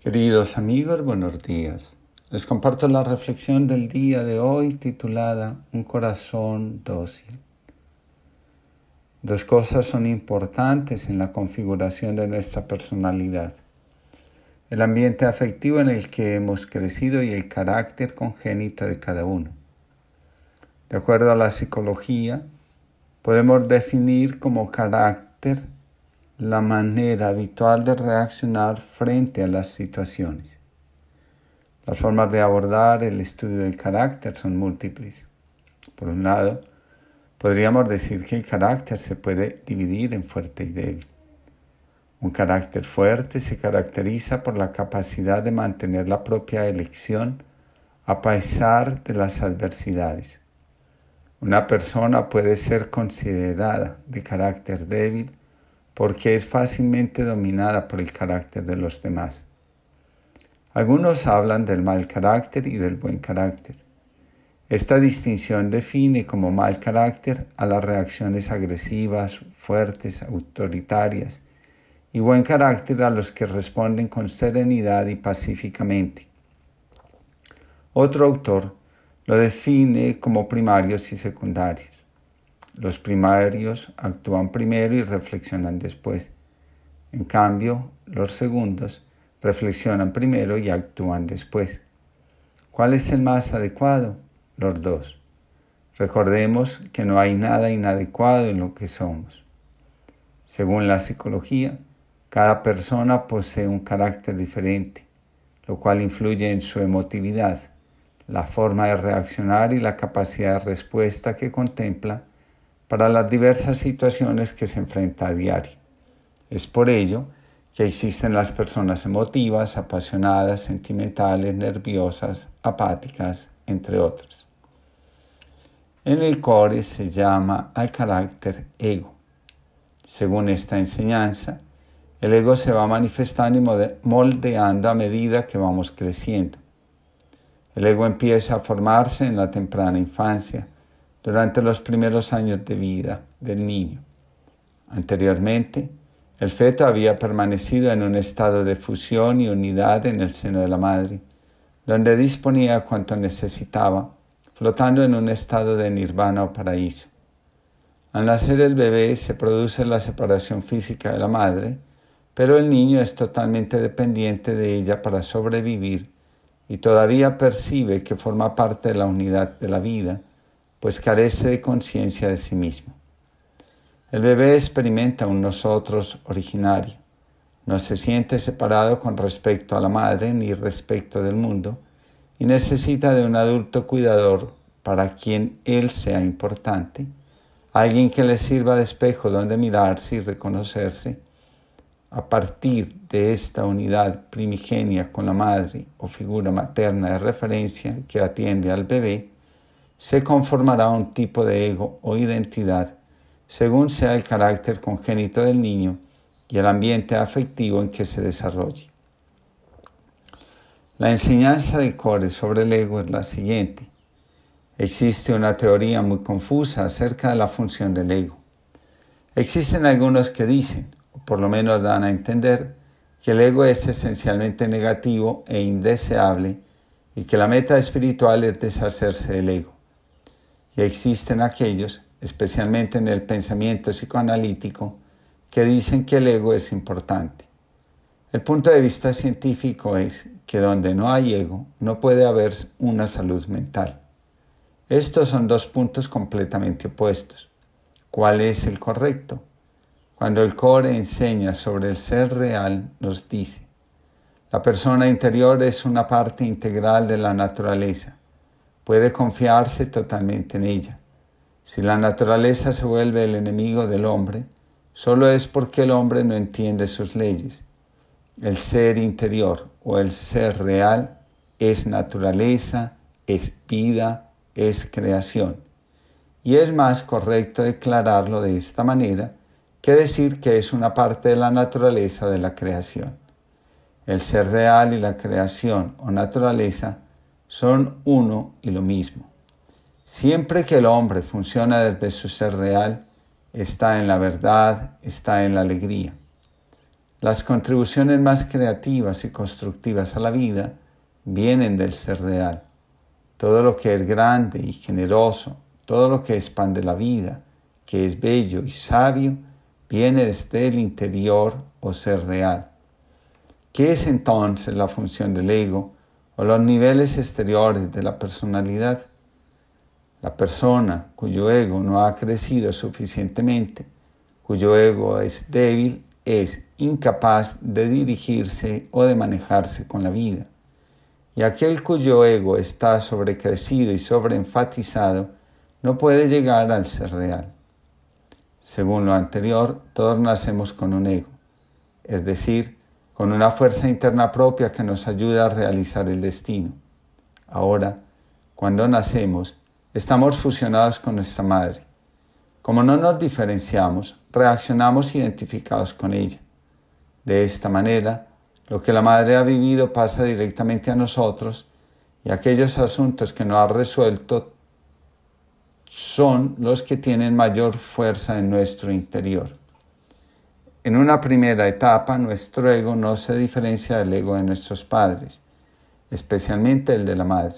Queridos amigos, buenos días. Les comparto la reflexión del día de hoy titulada Un corazón dócil. Dos cosas son importantes en la configuración de nuestra personalidad. El ambiente afectivo en el que hemos crecido y el carácter congénito de cada uno. De acuerdo a la psicología, podemos definir como carácter la manera habitual de reaccionar frente a las situaciones. Las formas de abordar el estudio del carácter son múltiples. Por un lado, podríamos decir que el carácter se puede dividir en fuerte y débil. Un carácter fuerte se caracteriza por la capacidad de mantener la propia elección a pesar de las adversidades. Una persona puede ser considerada de carácter débil porque es fácilmente dominada por el carácter de los demás. Algunos hablan del mal carácter y del buen carácter. Esta distinción define como mal carácter a las reacciones agresivas, fuertes, autoritarias, y buen carácter a los que responden con serenidad y pacíficamente. Otro autor lo define como primarios y secundarios. Los primarios actúan primero y reflexionan después. En cambio, los segundos reflexionan primero y actúan después. ¿Cuál es el más adecuado? Los dos. Recordemos que no hay nada inadecuado en lo que somos. Según la psicología, cada persona posee un carácter diferente, lo cual influye en su emotividad, la forma de reaccionar y la capacidad de respuesta que contempla para las diversas situaciones que se enfrenta a diario. Es por ello que existen las personas emotivas, apasionadas, sentimentales, nerviosas, apáticas, entre otras. En el core se llama al carácter ego. Según esta enseñanza, el ego se va manifestando y moldeando a medida que vamos creciendo. El ego empieza a formarse en la temprana infancia, durante los primeros años de vida del niño. Anteriormente, el feto había permanecido en un estado de fusión y unidad en el seno de la madre, donde disponía cuanto necesitaba, flotando en un estado de nirvana o paraíso. Al nacer el bebé se produce la separación física de la madre, pero el niño es totalmente dependiente de ella para sobrevivir y todavía percibe que forma parte de la unidad de la vida pues carece de conciencia de sí mismo. El bebé experimenta un nosotros originario, no se siente separado con respecto a la madre ni respecto del mundo y necesita de un adulto cuidador para quien él sea importante, alguien que le sirva de espejo donde mirarse y reconocerse. A partir de esta unidad primigenia con la madre o figura materna de referencia que atiende al bebé, se conformará un tipo de ego o identidad según sea el carácter congénito del niño y el ambiente afectivo en que se desarrolle. La enseñanza de Core sobre el ego es la siguiente. Existe una teoría muy confusa acerca de la función del ego. Existen algunos que dicen, o por lo menos dan a entender, que el ego es esencialmente negativo e indeseable y que la meta espiritual es deshacerse del ego existen aquellos, especialmente en el pensamiento psicoanalítico, que dicen que el ego es importante. El punto de vista científico es que donde no hay ego no puede haber una salud mental. Estos son dos puntos completamente opuestos. ¿Cuál es el correcto? Cuando el core enseña sobre el ser real, nos dice, la persona interior es una parte integral de la naturaleza puede confiarse totalmente en ella. Si la naturaleza se vuelve el enemigo del hombre, solo es porque el hombre no entiende sus leyes. El ser interior o el ser real es naturaleza, es vida, es creación. Y es más correcto declararlo de esta manera que decir que es una parte de la naturaleza de la creación. El ser real y la creación o naturaleza son uno y lo mismo. Siempre que el hombre funciona desde su ser real, está en la verdad, está en la alegría. las contribuciones más creativas y constructivas a la vida vienen del ser real. Todo lo que es grande y generoso, todo lo que expande la vida, que es bello y sabio, viene desde el interior o ser real. ¿Qué es entonces la función del ego o los niveles exteriores de la personalidad? La persona cuyo ego no ha crecido suficientemente, cuyo ego es débil, es incapaz de dirigirse o de manejarse con la vida. Y aquel cuyo ego está sobrecrecido y sobreenfatizado no puede llegar al ser real. Según lo anterior, todos nacemos con un ego, es decir, con una fuerza interna propia que nos ayuda a realizar el destino. Ahora, cuando nacemos, Estamos fusionados con nuestra madre. Como no nos diferenciamos, reaccionamos identificados con ella. De esta manera, lo que la madre ha vivido pasa directamente a nosotros y aquellos asuntos que no ha resuelto son los que tienen mayor fuerza en nuestro interior. En una primera etapa, nuestro ego no se diferencia del ego de nuestros padres, especialmente el de la madre.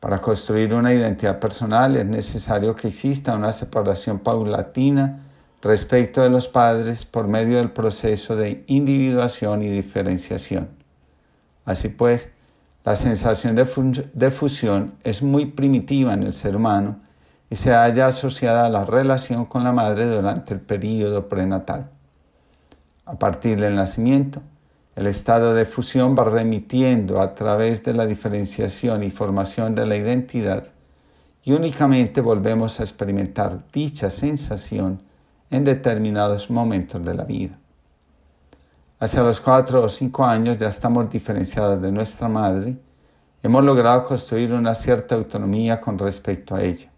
Para construir una identidad personal es necesario que exista una separación paulatina respecto de los padres por medio del proceso de individuación y diferenciación. Así pues, la sensación de, fusión es muy primitiva en el ser humano y se halla asociada a la relación con la madre durante el período prenatal. A partir del nacimiento, el estado de fusión va remitiendo a través de la diferenciación y formación de la identidad y únicamente volvemos a experimentar dicha sensación en determinados momentos de la vida. Hacia los cuatro o cinco años ya estamos diferenciados de nuestra madre, hemos logrado construir una cierta autonomía con respecto a ella.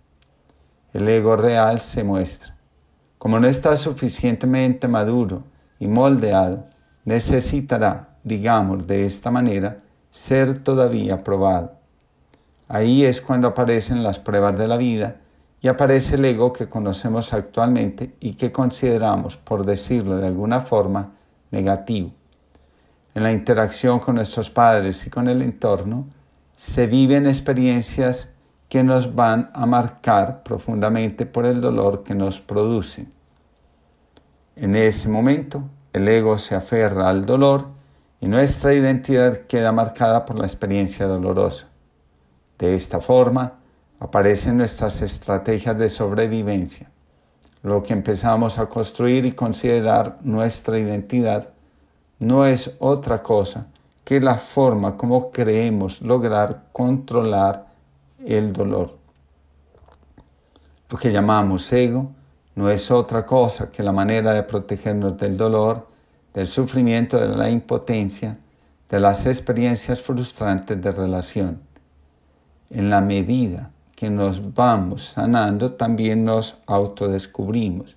El ego real se muestra. Como no está suficientemente maduro y moldeado, necesitará, digamos de esta manera, ser todavía probado. Ahí es cuando aparecen las pruebas de la vida y aparece el ego que conocemos actualmente y que consideramos, por decirlo de alguna forma, negativo. En la interacción con nuestros padres y con el entorno, se viven experiencias que nos van a marcar profundamente por el dolor que nos producen. En ese momento, el ego se aferra al dolor y nuestra identidad queda marcada por la experiencia dolorosa. De esta forma, aparecen nuestras estrategias de sobrevivencia, lo que empezamos a construir y considerar nuestra identidad no es otra cosa que la forma como creemos lograr controlar el dolor. Lo que llamamos ego no es otra cosa que la manera de protegernos del dolor, del sufrimiento, de la impotencia, de las experiencias frustrantes de relación. En la medida que nos vamos sanando, también nos autodescubrimos.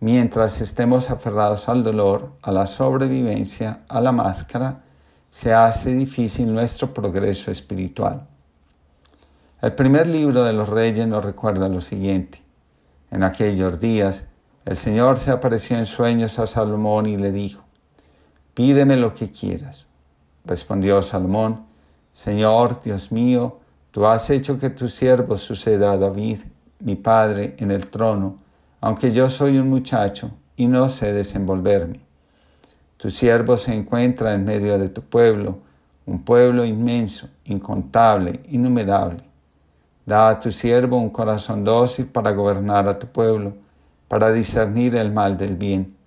Mientras estemos aferrados al dolor, a la sobrevivencia, a la máscara, se hace difícil nuestro progreso espiritual. El primer libro de los reyes nos recuerda lo siguiente. En aquellos días el Señor se apareció en sueños a Salomón y le dijo, Pídeme lo que quieras. Respondió Salomón, Señor Dios mío, tú has hecho que tu siervo suceda a David, mi padre, en el trono, aunque yo soy un muchacho y no sé desenvolverme. Tu siervo se encuentra en medio de tu pueblo, un pueblo inmenso, incontable, innumerable. Da a tu siervo un corazón dócil para gobernar a tu pueblo, para discernir el mal del bien,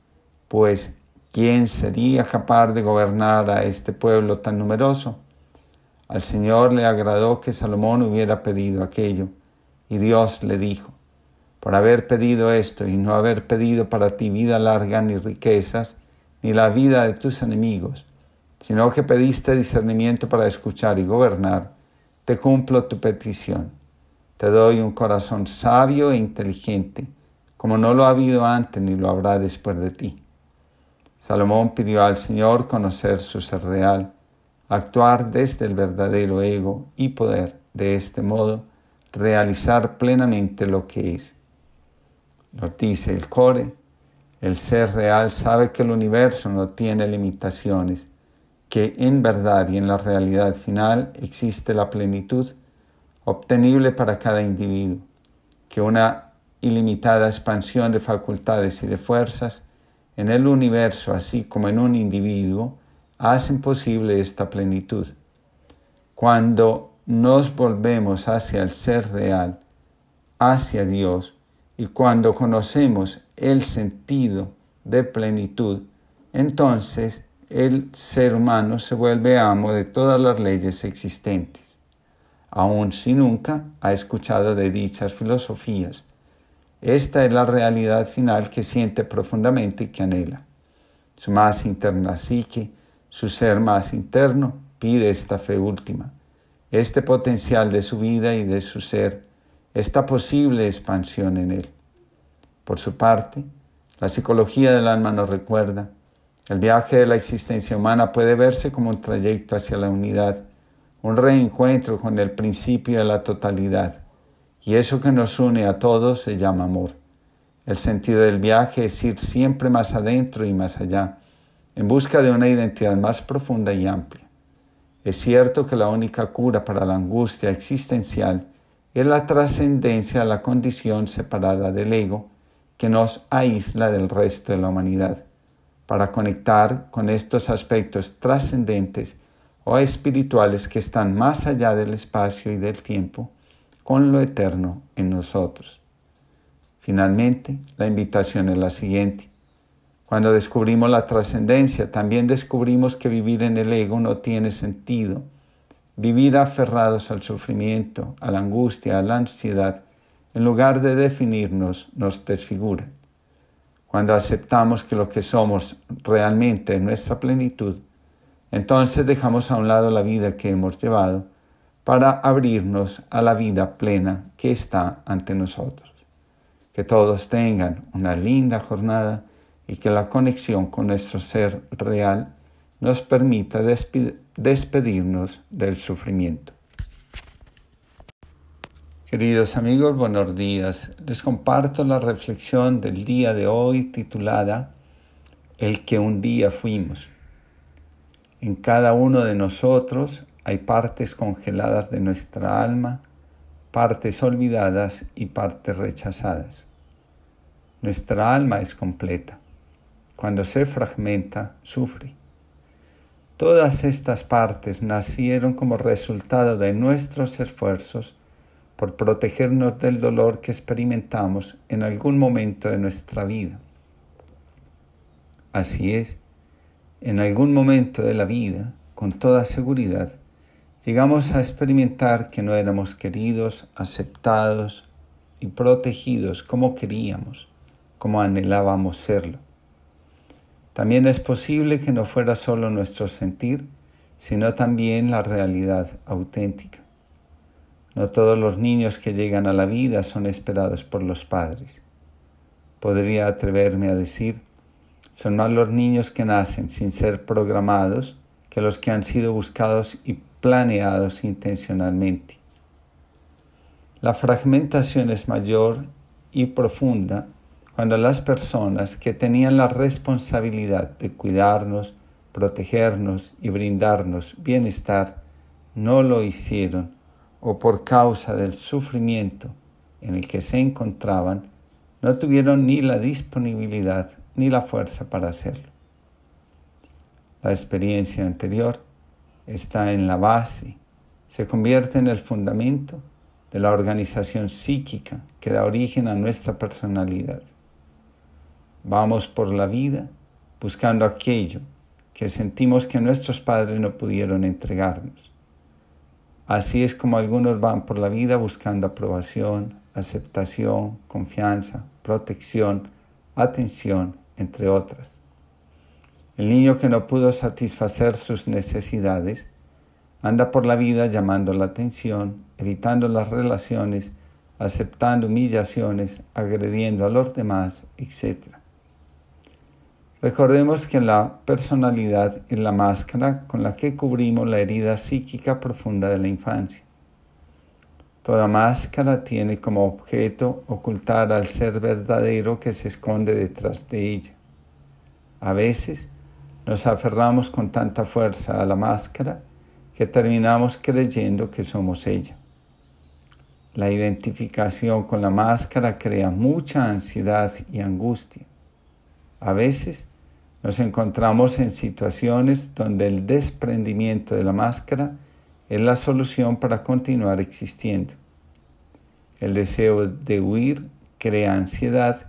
pues ¿quién sería capaz de gobernar a este pueblo tan numeroso? Al Señor le agradó que Salomón hubiera pedido aquello, y Dios le dijo, por haber pedido esto y no haber pedido para ti vida larga ni riquezas, ni la vida de tus enemigos, sino que pediste discernimiento para escuchar y gobernar, te cumplo tu petición te doy un corazón sabio e inteligente, como no lo ha habido antes ni lo habrá después de ti. Salomón pidió al Señor conocer su ser real, actuar desde el verdadero ego y poder, de este modo, realizar plenamente lo que es. Nos dice el Core, El ser real sabe que el universo no tiene limitaciones, que en verdad y en la realidad final existe la plenitud obtenible para cada individuo, que una ilimitada expansión de facultades y de fuerzas en el universo, así como en un individuo, hacen posible esta plenitud. Cuando nos volvemos hacia el ser real, hacia Dios, y cuando conocemos el sentido de plenitud, entonces el ser humano se vuelve amo de todas las leyes existentes, aun si nunca ha escuchado de dichas filosofías. Esta es la realidad final que siente profundamente y que anhela. Su más interna psique su ser más interno pide esta fe última, este potencial de su vida y de su ser, esta posible expansión en él. Por su parte, la psicología del alma nos recuerda, el viaje de la existencia humana puede verse como un trayecto hacia la unidad, un reencuentro con el principio de la totalidad, y eso que nos une a todos se llama amor. El sentido del viaje es ir siempre más adentro y más allá, en busca de una identidad más profunda y amplia. Es cierto que la única cura para la angustia existencial es la trascendencia a la condición separada del ego que nos aísla del resto de la humanidad, para conectar con estos aspectos trascendentes o espirituales que están más allá del espacio y del tiempo, con lo eterno en nosotros. Finalmente, la invitación es la siguiente. Cuando descubrimos la trascendencia, también descubrimos que vivir en el ego no tiene sentido. Vivir aferrados al sufrimiento, a la angustia, a la ansiedad, en lugar de definirnos, nos desfigura. Cuando aceptamos que lo que somos realmente es nuestra plenitud, entonces dejamos a un lado la vida que hemos llevado para abrirnos a la vida plena que está ante nosotros. Que todos tengan una linda jornada y que la conexión con nuestro ser real nos permita despedirnos del sufrimiento. Queridos amigos, buenos días. Les comparto la reflexión del día de hoy titulada El que un día fuimos. En cada uno de nosotros hay partes congeladas de nuestra alma, partes olvidadas y partes rechazadas. Nuestra alma es completa cuando se fragmenta, sufre. Todas estas partes nacieron como resultado de nuestros esfuerzos por protegernos del dolor que experimentamos en algún momento de nuestra vida. Así es, en algún momento de la vida, con toda seguridad, llegamos a experimentar que no éramos queridos, aceptados y protegidos como queríamos, como anhelábamos serlo. También es posible que no fuera solo nuestro sentir, sino también la realidad auténtica. No todos los niños que llegan a la vida son esperados por los padres. Podría atreverme a decir, son más los niños que nacen sin ser programados que los que han sido buscados y planeados intencionalmente. La fragmentación es mayor y profunda cuando las personas que tenían la responsabilidad de cuidarnos, protegernos y brindarnos bienestar no lo hicieron o por causa del sufrimiento en el que se encontraban, no tuvieron ni la disponibilidad ni la fuerza para hacerlo. La experiencia anterior está en la base, se convierte en el fundamento de la organización psíquica que da origen a nuestra personalidad. Vamos por la vida buscando aquello que sentimos que nuestros padres no pudieron entregarnos. Así es como algunos van por la vida buscando aprobación, aceptación, confianza, protección, atención, entre otras. El niño que no pudo satisfacer sus necesidades anda por la vida llamando la atención, evitando las relaciones, aceptando humillaciones, agrediendo a los demás, etc. Recordemos que la personalidad es la máscara con la que cubrimos la herida psíquica profunda de la infancia. Toda máscara tiene como objeto ocultar al ser verdadero que se esconde detrás de ella. A veces nos aferramos con tanta fuerza a la máscara que terminamos creyendo que somos ella. La identificación con la máscara crea mucha ansiedad y angustia. A veces nos encontramos en situaciones donde el desprendimiento de la máscara es la solución para continuar existiendo. El deseo de huir crea ansiedad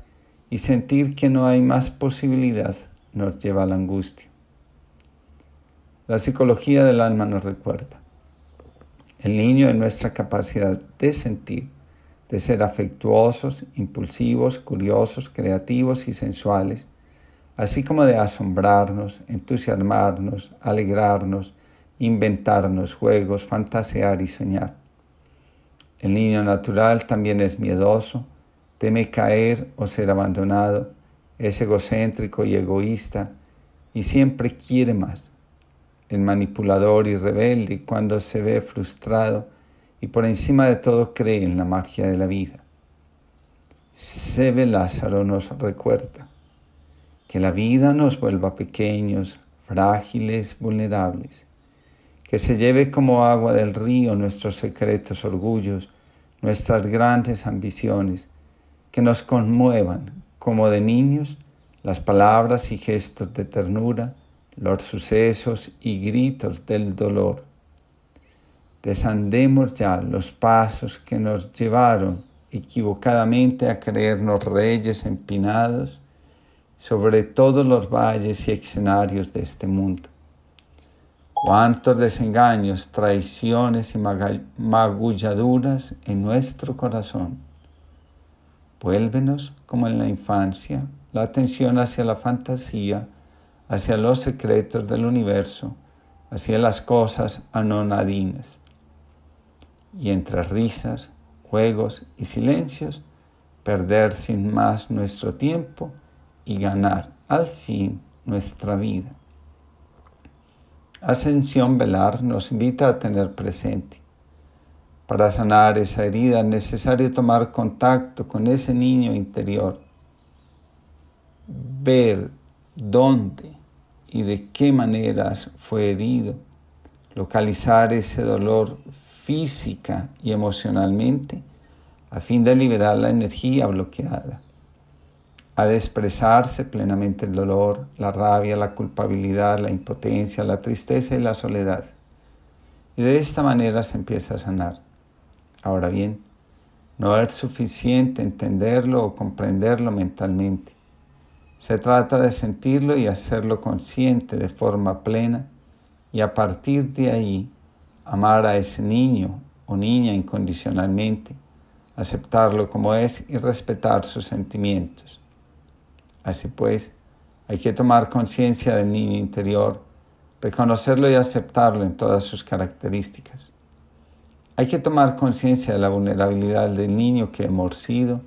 y sentir que no hay más posibilidad nos lleva a la angustia. La psicología del alma nos recuerda. El niño es nuestra capacidad de sentir, de ser afectuosos, impulsivos, curiosos, creativos y sensuales, así como de asombrarnos, entusiasmarnos, alegrarnos, inventarnos juegos, fantasear y soñar. El niño natural también es miedoso, teme caer o ser abandonado, es egocéntrico y egoísta y siempre quiere más. El manipulador y rebelde cuando se ve frustrado y por encima de todo cree en la magia de la vida. Sebe Lázaro nos recuerda que la vida nos vuelva pequeños, frágiles, vulnerables que se lleve como agua del río nuestros secretos orgullos, nuestras grandes ambiciones, que nos conmuevan como de niños las palabras y gestos de ternura, los sucesos y gritos del dolor. Desandemos ya los pasos que nos llevaron equivocadamente a creernos reyes empinados sobre todos los valles y escenarios de este mundo. Cuántos desengaños, traiciones y magulladuras en nuestro corazón. Vuélvenos, como en la infancia, la atención hacia la fantasía, hacia los secretos del universo, hacia las cosas anonadinas. Y entre risas, juegos y silencios, perder sin más nuestro tiempo y ganar al fin nuestra vida. Ascensión Velar nos invita a tener presente. Para sanar esa herida es necesario tomar contacto con ese niño interior, ver dónde y de qué maneras fue herido, localizar ese dolor física y emocionalmente a fin de liberar la energía bloqueada ha de expresarse plenamente el dolor, la rabia, la culpabilidad, la impotencia, la tristeza y la soledad. Y de esta manera se empieza a sanar. Ahora bien, no es suficiente entenderlo o comprenderlo mentalmente. Se trata de sentirlo y hacerlo consciente de forma plena y a partir de ahí amar a ese niño o niña incondicionalmente, aceptarlo como es y respetar sus sentimientos. Así pues, hay que tomar conciencia del niño interior, reconocerlo y aceptarlo en todas sus características. Hay que tomar conciencia de la vulnerabilidad del niño que hemos sido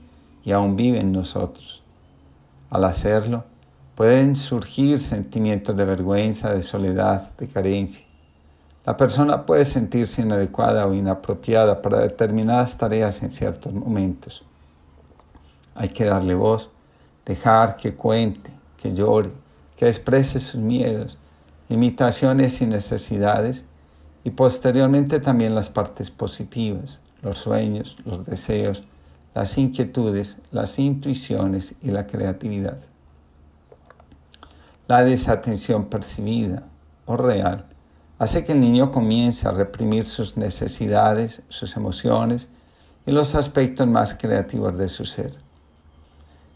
y aún vive en nosotros. Al hacerlo, pueden surgir sentimientos de vergüenza, de soledad, de carencia. La persona puede sentirse inadecuada o inapropiada para determinadas tareas en ciertos momentos. Hay que darle voz dejar que cuente, que llore, que exprese sus miedos, limitaciones y necesidades, y posteriormente también las partes positivas, los sueños, los deseos, las inquietudes, las intuiciones y la creatividad. La desatención percibida o real hace que el niño comience a reprimir sus necesidades, sus emociones y los aspectos más creativos de su ser.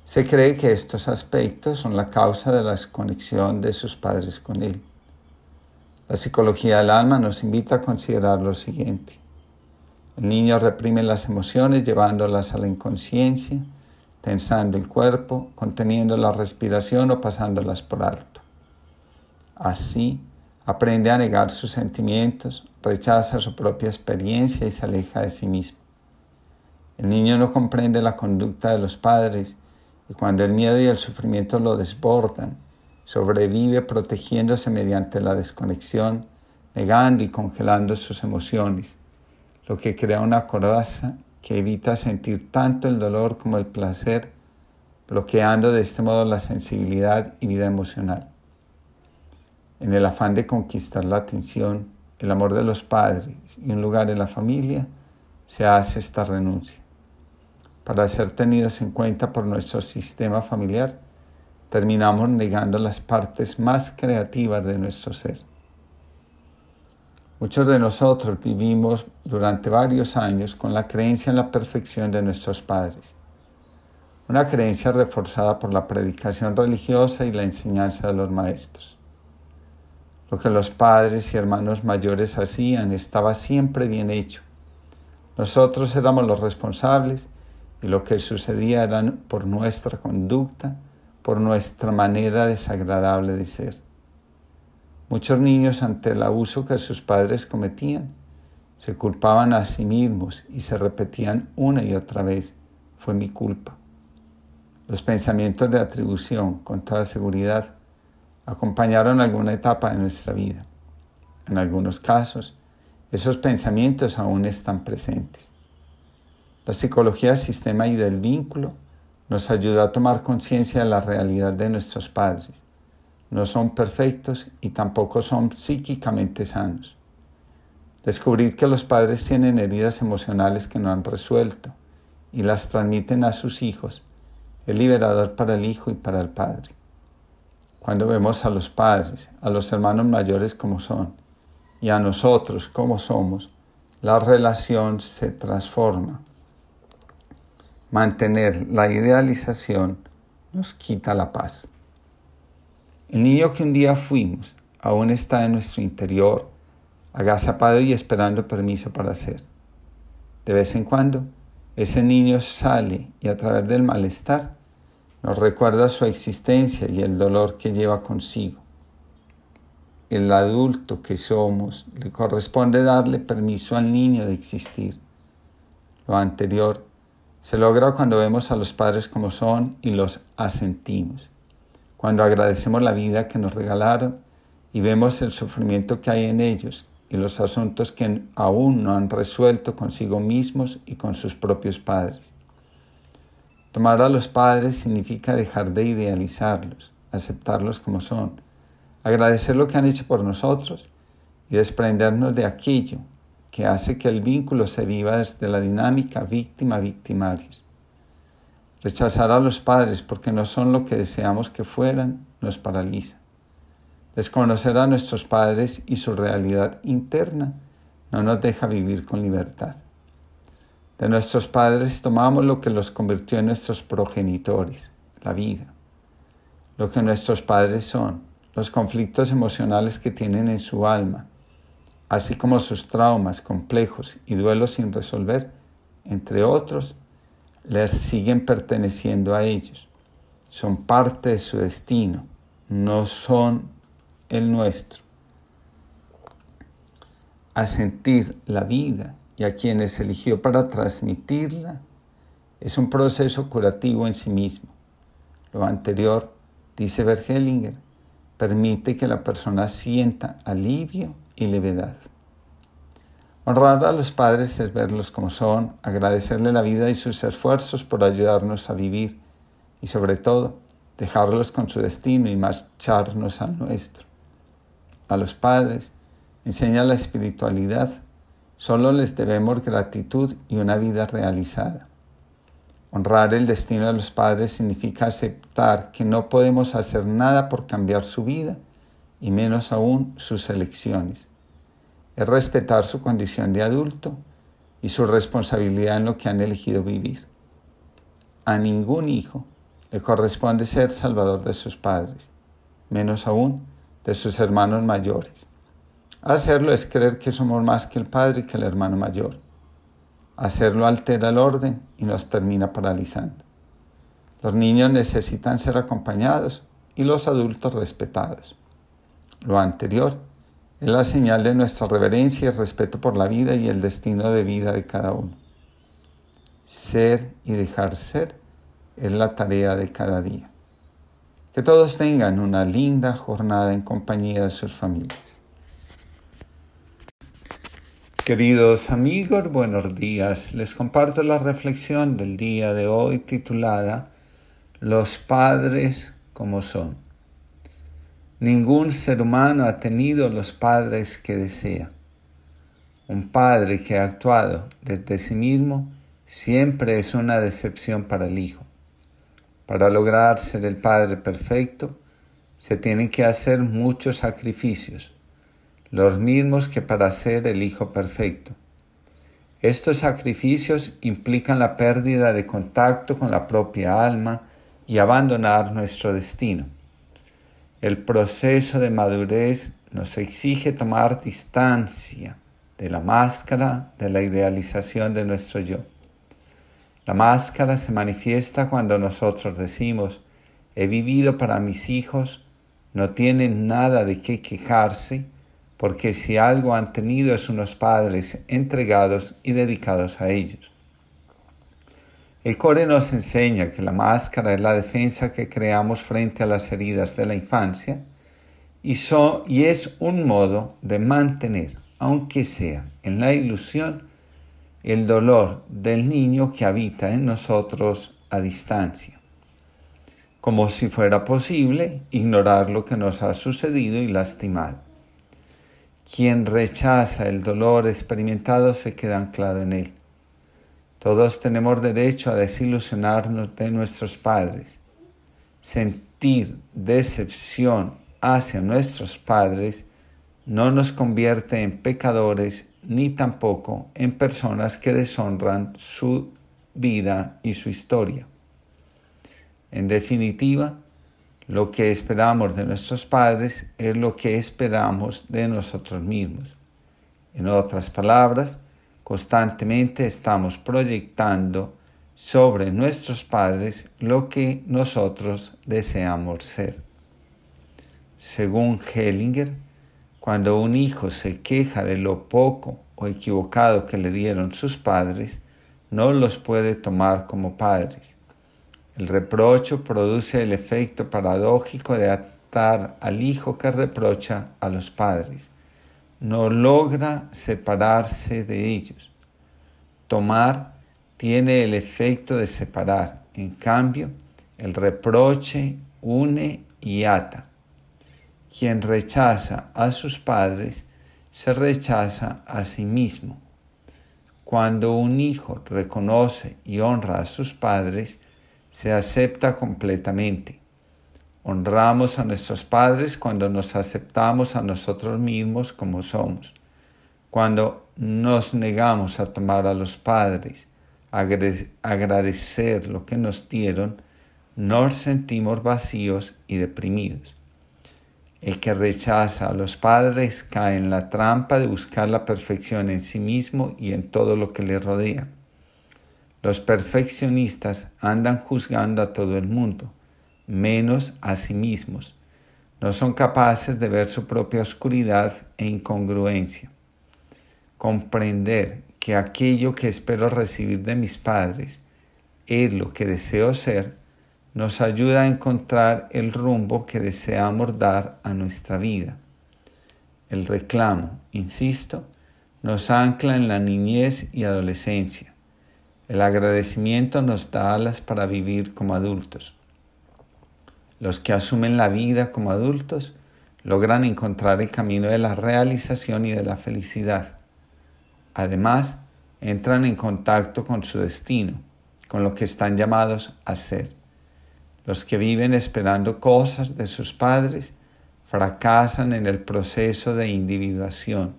Se cree que estos aspectos son la causa de la desconexión de sus padres con él. La psicología del alma nos invita a considerar lo siguiente. El niño reprime las emociones llevándolas a la inconsciencia, tensando el cuerpo, conteniendo la respiración o pasándolas por alto. Así, aprende a negar sus sentimientos, rechaza su propia experiencia y se aleja de sí mismo. El niño no comprende la conducta de los padres y cuando el miedo y el sufrimiento lo desbordan, sobrevive protegiéndose mediante la desconexión, negando y congelando sus emociones, lo que crea una coraza que evita sentir tanto el dolor como el placer, bloqueando de este modo la sensibilidad y vida emocional. En el afán de conquistar la atención, el amor de los padres y un lugar en la familia, se hace esta renuncia. Para ser tenidos en cuenta por nuestro sistema familiar, terminamos negando las partes más creativas de nuestro ser. Muchos de nosotros vivimos durante varios años con la creencia en la perfección de nuestros padres, una creencia reforzada por la predicación religiosa y la enseñanza de los maestros. Lo que los padres y hermanos mayores hacían estaba siempre bien hecho. Nosotros éramos los responsables y lo que sucedía era por nuestra conducta, por nuestra manera desagradable de ser. Muchos niños ante el abuso que sus padres cometían se culpaban a sí mismos y se repetían una y otra vez, fue mi culpa. Los pensamientos de atribución, con toda seguridad, acompañaron alguna etapa de nuestra vida. En algunos casos, esos pensamientos aún están presentes. La psicología del sistema y del vínculo nos ayuda a tomar conciencia de la realidad de nuestros padres no son perfectos y tampoco son psíquicamente sanos. Descubrir que los padres tienen heridas emocionales que no han resuelto y las transmiten a sus hijos es liberador para el hijo y para el padre. Cuando vemos a los padres, a los hermanos mayores como son y a nosotros como somos, la relación se transforma. Mantener la idealización nos quita la paz. El niño que un día fuimos aún está en nuestro interior, agazapado y esperando permiso para hacer. De vez en cuando, ese niño sale y a través del malestar nos recuerda su existencia y el dolor que lleva consigo. El adulto que somos le corresponde darle permiso al niño de existir. Lo anterior se logra cuando vemos a los padres como son y los asentimos cuando agradecemos la vida que nos regalaron y vemos el sufrimiento que hay en ellos y los asuntos que aún no han resuelto consigo mismos y con sus propios padres. Tomar a los padres significa dejar de idealizarlos, aceptarlos como son, agradecer lo que han hecho por nosotros y desprendernos de aquello que hace que el vínculo se viva desde la dinámica víctima-victimarios. Rechazar a los padres porque no son lo que deseamos que fueran nos paraliza. Desconocer a nuestros padres y su realidad interna no nos deja vivir con libertad. De nuestros padres tomamos lo que los convirtió en nuestros progenitores, la vida. Lo que nuestros padres son, los conflictos emocionales que tienen en su alma, así como sus traumas complejos y duelos sin resolver, entre otros, les siguen perteneciendo a ellos. Son parte de su destino, no son el nuestro. A sentir la vida y a quienes eligió para transmitirla es un proceso curativo en sí mismo. Lo anterior, dice Bergelinger, permite que la persona sienta alivio levedad. Honrar a los padres es verlos como son, agradecerle la vida y sus esfuerzos por ayudarnos a vivir y sobre todo dejarlos con su destino y marcharnos al nuestro. A los padres enseña la espiritualidad, solo les debemos gratitud y una vida realizada. Honrar el destino de los padres significa aceptar que no podemos hacer nada por cambiar su vida y menos aún sus elecciones es respetar su condición de adulto y su responsabilidad en lo que han elegido vivir. A ningún hijo le corresponde ser salvador de sus padres, menos aún de sus hermanos mayores. Hacerlo es creer que somos más que el padre y que el hermano mayor. Hacerlo altera el orden y nos termina paralizando. Los niños necesitan ser acompañados y los adultos respetados. Lo anterior es la señal de nuestra reverencia y respeto por la vida y el destino de vida de cada uno. Ser y dejar ser es la tarea de cada día. Que todos tengan una linda jornada en compañía de sus familias. Queridos amigos, buenos días. Les comparto la reflexión del día de hoy titulada Los padres como son. Ningún ser humano ha tenido los padres que desea. Un padre que ha actuado desde sí mismo siempre es una decepción para el hijo. Para lograr ser el padre perfecto, se tienen que hacer muchos sacrificios los mismos que para ser el Hijo perfecto. Estos sacrificios implican la pérdida de contacto con la propia alma y abandonar nuestro destino. El proceso de madurez nos exige tomar distancia de la máscara de la idealización de nuestro yo. La máscara se manifiesta cuando nosotros decimos, he vivido para mis hijos, no tienen nada de qué quejarse, porque si algo han tenido es unos padres entregados y dedicados a ellos. El core nos enseña que la máscara es la defensa que creamos frente a las heridas de la infancia y, y es un modo de mantener, aunque sea en la ilusión, el dolor del niño que habita en nosotros a distancia, como si fuera posible ignorar lo que nos ha sucedido y lastimado. Quien rechaza el dolor experimentado se queda anclado en él. Todos tenemos derecho a desilusionarnos de nuestros padres. Sentir decepción hacia nuestros padres no nos convierte en pecadores ni tampoco en personas que deshonran su vida y su historia. En definitiva, lo que esperamos de nuestros padres es lo que esperamos de nosotros mismos. En otras palabras, constantemente estamos proyectando sobre nuestros padres lo que nosotros deseamos ser. Según Hellinger, cuando un hijo se queja de lo poco o equivocado que le dieron sus padres, no los puede tomar como padres el reprocho produce el efecto paradójico de atar al hijo que reprocha a los padres. No logra separarse de ellos. Tomar tiene el efecto de separar. En cambio, el reproche une y ata. Quien rechaza a sus padres se rechaza a sí mismo. Cuando un hijo reconoce y honra a sus padres, se acepta completamente. Honramos a nuestros padres cuando nos aceptamos a nosotros mismos como somos. Cuando nos negamos a tomar a los padres, agradecer lo que nos dieron, nos sentimos vacíos y deprimidos. El que rechaza a los padres cae en la trampa de buscar la perfección en sí mismo y en todo lo que le rodea. Los perfeccionistas andan juzgando a todo el mundo, menos a sí mismos. No son capaces de ver su propia oscuridad e incongruencia. Comprender que aquello que espero recibir de mis padres es lo que deseo ser, nos ayuda a encontrar el rumbo que deseamos dar a nuestra vida. El reclamo, insisto, nos ancla en la niñez y adolescencia el agradecimiento nos da alas para vivir como adultos. Los que asumen la vida como adultos logran encontrar el camino de la realización y de la felicidad. Además, entran en contacto con su destino, con lo que están llamados a ser. Los que viven esperando cosas de sus padres fracasan en el proceso de individuación,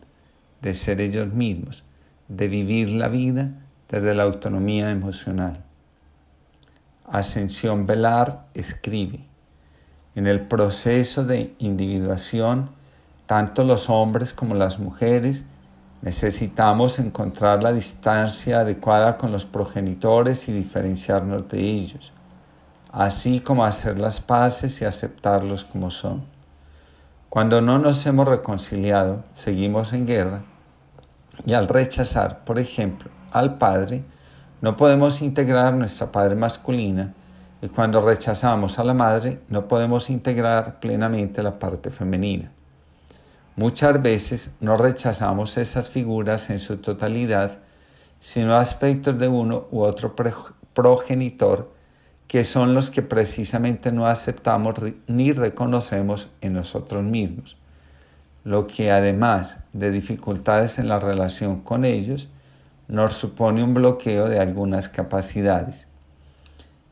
de ser ellos mismos, de vivir la vida desde la autonomía emocional. Ascensión Velar escribe, en el proceso de individuación, tanto los hombres como las mujeres necesitamos encontrar la distancia adecuada con los progenitores y diferenciarnos de ellos, así como hacer las paces y aceptarlos como son. Cuando no nos hemos reconciliado, seguimos en guerra y al rechazar, por ejemplo, al Padre, no podemos integrar nuestra Padre masculina y cuando rechazamos a la Madre, no podemos integrar plenamente la parte femenina. Muchas veces no rechazamos esas figuras en su totalidad, sino aspectos de uno u otro progenitor que son los que precisamente no aceptamos ni reconocemos en nosotros mismos, lo que además de dificultades en la relación con ellos, nos supone un bloqueo de algunas capacidades.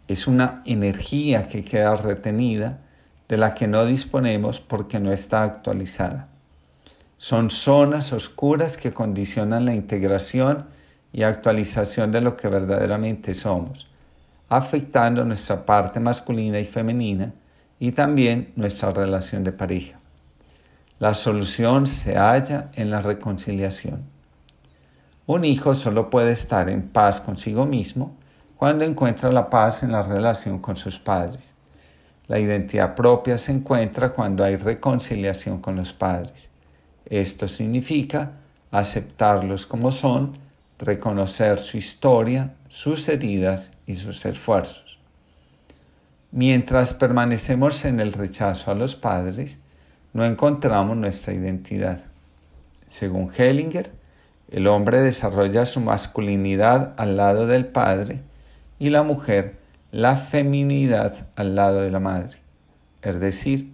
Es una energía que queda retenida de la que no disponemos porque no está actualizada. Son zonas oscuras que condicionan la integración y actualización de lo que verdaderamente somos afectando nuestra parte masculina y femenina y también nuestra relación de pareja. La solución se halla en la reconciliación. Un hijo solo puede estar en paz consigo mismo cuando encuentra la paz en la relación con sus padres. La identidad propia se encuentra cuando hay reconciliación con los padres. Esto significa aceptarlos como son, reconocer su historia, sus heridas y sus esfuerzos. Mientras permanecemos en el rechazo a los padres, no encontramos nuestra identidad. Según Hellinger, el hombre desarrolla su masculinidad al lado del padre y la mujer la feminidad al lado de la madre. Es decir,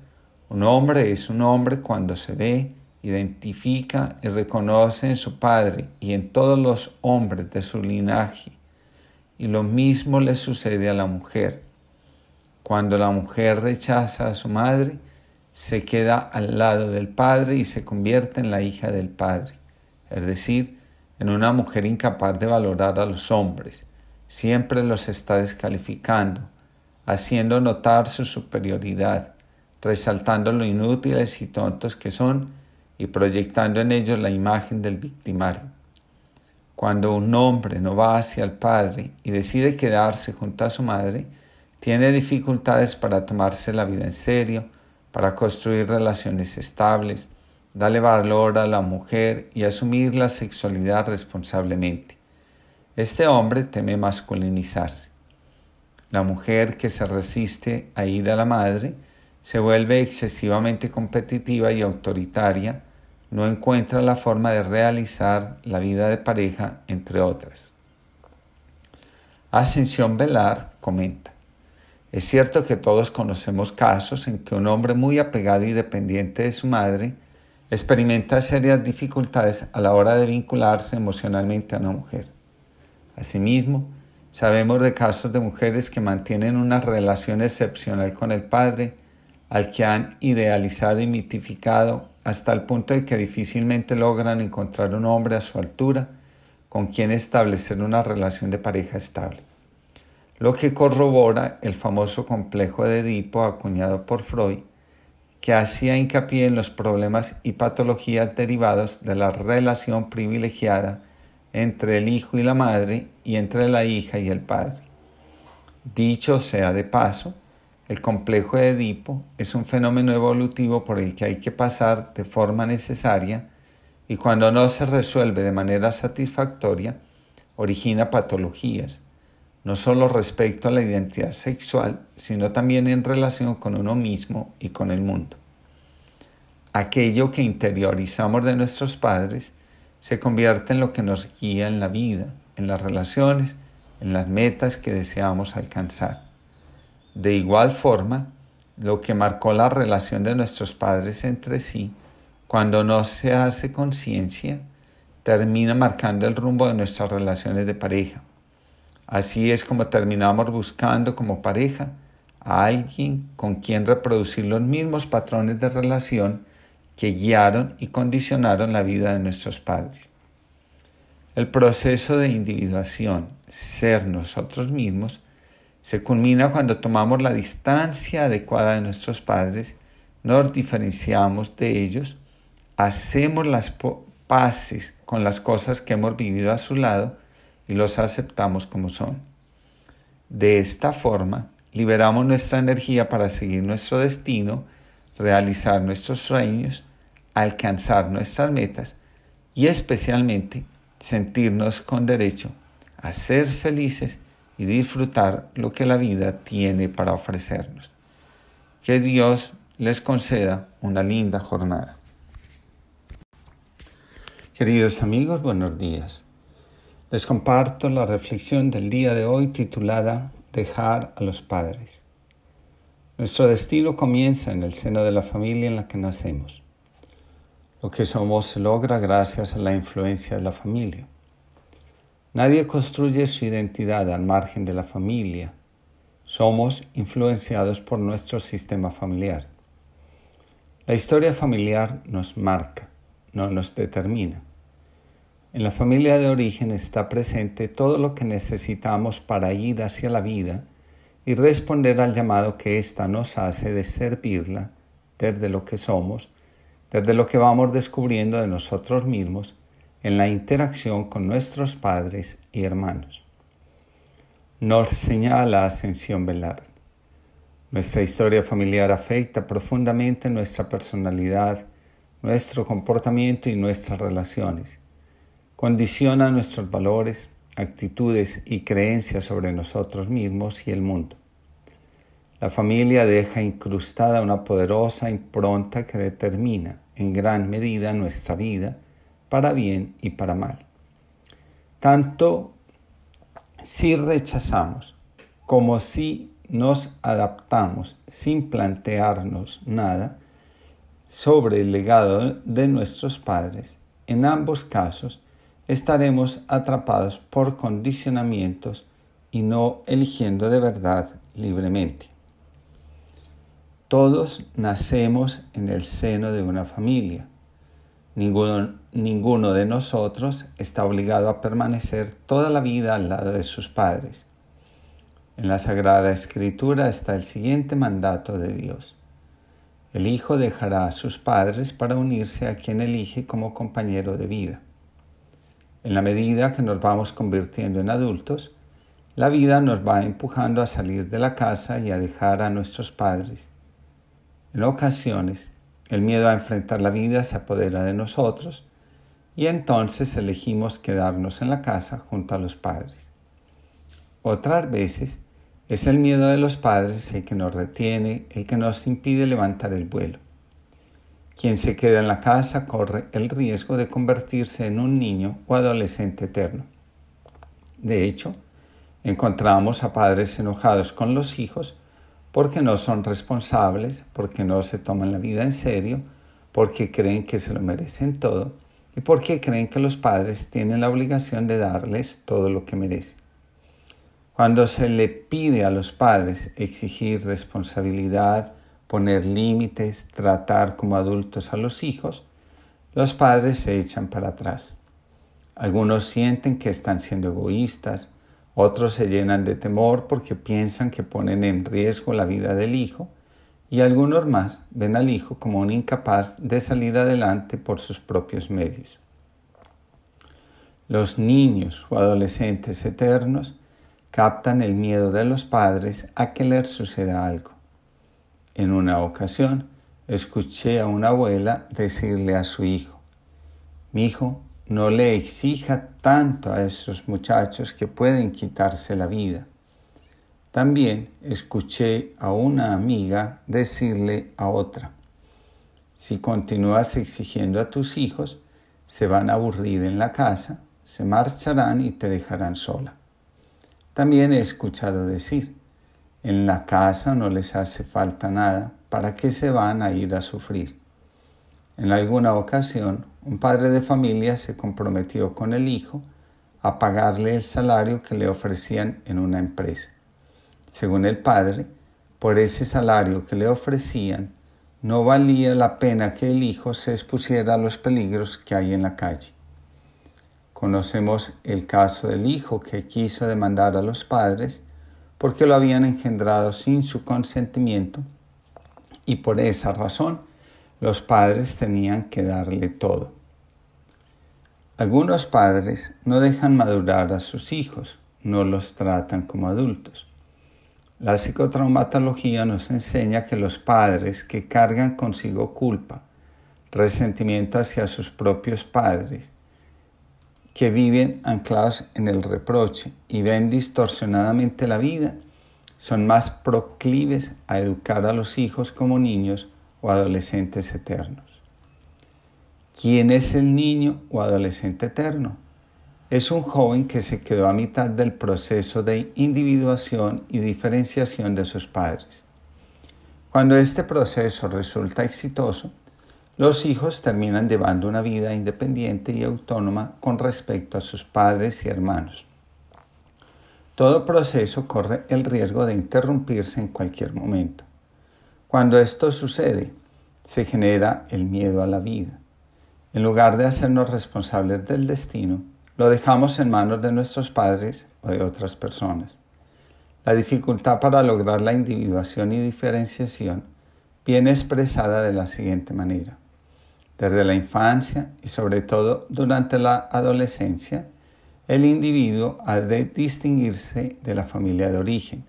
un hombre es un hombre cuando se ve, identifica y reconoce en su padre y en todos los hombres de su linaje y lo mismo le sucede a la mujer. Cuando la mujer rechaza a su madre, se queda al lado del padre y se convierte en la hija del padre, es decir, en una mujer incapaz de valorar a los hombres. Siempre los está descalificando, haciendo notar su superioridad, resaltando lo inútiles y tontos que son y proyectando en ellos la imagen del victimario. Cuando un hombre no va hacia el padre y decide quedarse junto a su madre, tiene dificultades para tomarse la vida en serio, para construir relaciones estables, darle valor a la mujer y asumir la sexualidad responsablemente. Este hombre teme masculinizarse. La mujer que se resiste a ir a la madre se vuelve excesivamente competitiva y autoritaria, no encuentra la forma de realizar la vida de pareja, entre otras. Ascensión Velar comenta, es cierto que todos conocemos casos en que un hombre muy apegado y dependiente de su madre experimenta serias dificultades a la hora de vincularse emocionalmente a una mujer. Asimismo, sabemos de casos de mujeres que mantienen una relación excepcional con el padre, al que han idealizado y mitificado hasta el punto de que difícilmente logran encontrar un hombre a su altura con quien establecer una relación de pareja estable. Lo que corrobora el famoso complejo de Edipo acuñado por Freud, que hacía hincapié en los problemas y patologías derivados de la relación privilegiada entre el hijo y la madre y entre la hija y el padre. Dicho sea de paso, el complejo de Edipo es un fenómeno evolutivo por el que hay que pasar de forma necesaria y cuando no se resuelve de manera satisfactoria, origina patologías, no solo respecto a la identidad sexual, sino también en relación con uno mismo y con el mundo. Aquello que interiorizamos de nuestros padres se convierte en lo que nos guía en la vida, en las relaciones, en las metas que deseamos alcanzar. De igual forma, lo que marcó la relación de nuestros padres entre sí, cuando no se hace conciencia, termina marcando el rumbo de nuestras relaciones de pareja. Así es como terminamos buscando como pareja a alguien con quien reproducir los mismos patrones de relación que guiaron y condicionaron la vida de nuestros padres. El proceso de individuación, ser nosotros mismos, se culmina cuando tomamos la distancia adecuada de nuestros padres, nos diferenciamos de ellos, hacemos las paces con las cosas que hemos vivido a su lado y los aceptamos como son. De esta forma, liberamos nuestra energía para seguir nuestro destino, realizar nuestros sueños, alcanzar nuestras metas y especialmente sentirnos con derecho a ser felices y disfrutar lo que la vida tiene para ofrecernos. Que Dios les conceda una linda jornada. Queridos amigos, buenos días. Les comparto la reflexión del día de hoy titulada Dejar a los padres. Nuestro destino comienza en el seno de la familia en la que nacemos. Lo que somos se logra gracias a la influencia de la familia. Nadie construye su identidad al margen de la familia. Somos influenciados por nuestro sistema familiar. La historia familiar nos marca no nos determina. En la familia de origen está presente todo lo que necesitamos para ir hacia la vida y responder al llamado que ésta nos hace de servirla desde lo que somos, desde lo que vamos descubriendo de nosotros mismos en la interacción con nuestros padres y hermanos. Nos señala Ascensión Velar. Nuestra historia familiar afecta profundamente nuestra personalidad, nuestro comportamiento y nuestras relaciones. Condiciona nuestros valores, actitudes y creencias sobre nosotros mismos y el mundo. La familia deja incrustada una poderosa impronta que determina en gran medida nuestra vida, para bien y para mal. Tanto si rechazamos como si nos adaptamos sin plantearnos nada, sobre el legado de nuestros padres, en ambos casos estaremos atrapados por condicionamientos y no eligiendo de verdad libremente. Todos nacemos en el seno de una familia. Ninguno, ninguno, de nosotros está obligado a permanecer toda la vida al lado de sus padres. En la Sagrada Escritura está el siguiente mandato de Dios. El hijo dejará a sus padres para unirse a quien elige como compañero de vida. En la medida que nos vamos convirtiendo en adultos, la vida nos va empujando a salir de la casa y a dejar a nuestros padres. En ocasiones, el miedo a enfrentar la vida se apodera de nosotros y entonces elegimos quedarnos en la casa junto a los padres. Otras veces, es el miedo de los padres el que nos retiene, el que nos impide levantar el vuelo. Quien se queda en la casa corre el riesgo de convertirse en un niño o adolescente eterno. De hecho, encontramos a padres enojados con los hijos porque no son responsables, porque no se toman la vida en serio, porque creen que se lo merecen todo y porque creen que los padres tienen la obligación de darles todo lo que merecen. Cuando se le pide a los padres exigir responsabilidad, poner límites, tratar como adultos a los hijos, los padres se echan para atrás. Algunos sienten que están siendo egoístas, otros se llenan de temor porque piensan que ponen en riesgo la vida del hijo y algunos más ven al hijo como un incapaz de salir adelante por sus propios medios. Los niños o adolescentes eternos captan el miedo de los padres a que les suceda algo. En una ocasión, escuché a una abuela decirle a su hijo, mi hijo, no le exija tanto a esos muchachos que pueden quitarse la vida. También escuché a una amiga decirle a otra, si continúas exigiendo a tus hijos, se van a aburrir en la casa, se marcharán y te dejarán sola. También he escuchado decir, en la casa no les hace falta nada, ¿para qué se van a ir a sufrir? En alguna ocasión, un padre de familia se comprometió con el hijo a pagarle el salario que le ofrecían en una empresa. Según el padre, por ese salario que le ofrecían, no valía la pena que el hijo se expusiera a los peligros que hay en la calle. Conocemos el caso del hijo que quiso demandar a los padres porque lo habían engendrado sin su consentimiento y por esa razón los padres tenían que darle todo. Algunos padres no dejan madurar a sus hijos, no los tratan como adultos. La psicotraumatología nos enseña que los padres que cargan consigo culpa, resentimiento hacia sus propios padres que viven anclados en el reproche y ven distorsionadamente la vida, son más proclives a educar a los hijos como niños o adolescentes eternos. ¿Quién es el niño o adolescente eterno? Es un joven que se quedó a mitad del proceso de individuación y diferenciación de sus padres. Cuando este proceso resulta exitoso, los hijos terminan llevando una vida independiente y autónoma con respecto a sus padres y hermanos. Todo proceso corre el riesgo de interrumpirse en cualquier momento. Cuando esto sucede, se genera el miedo a la vida. En lugar de hacernos responsables del destino, lo dejamos en manos de nuestros padres o de otras personas. La dificultad para lograr la individuación y diferenciación viene expresada de la siguiente manera. Desde la infancia y sobre todo durante la adolescencia, el individuo ha de distinguirse de la familia de origen,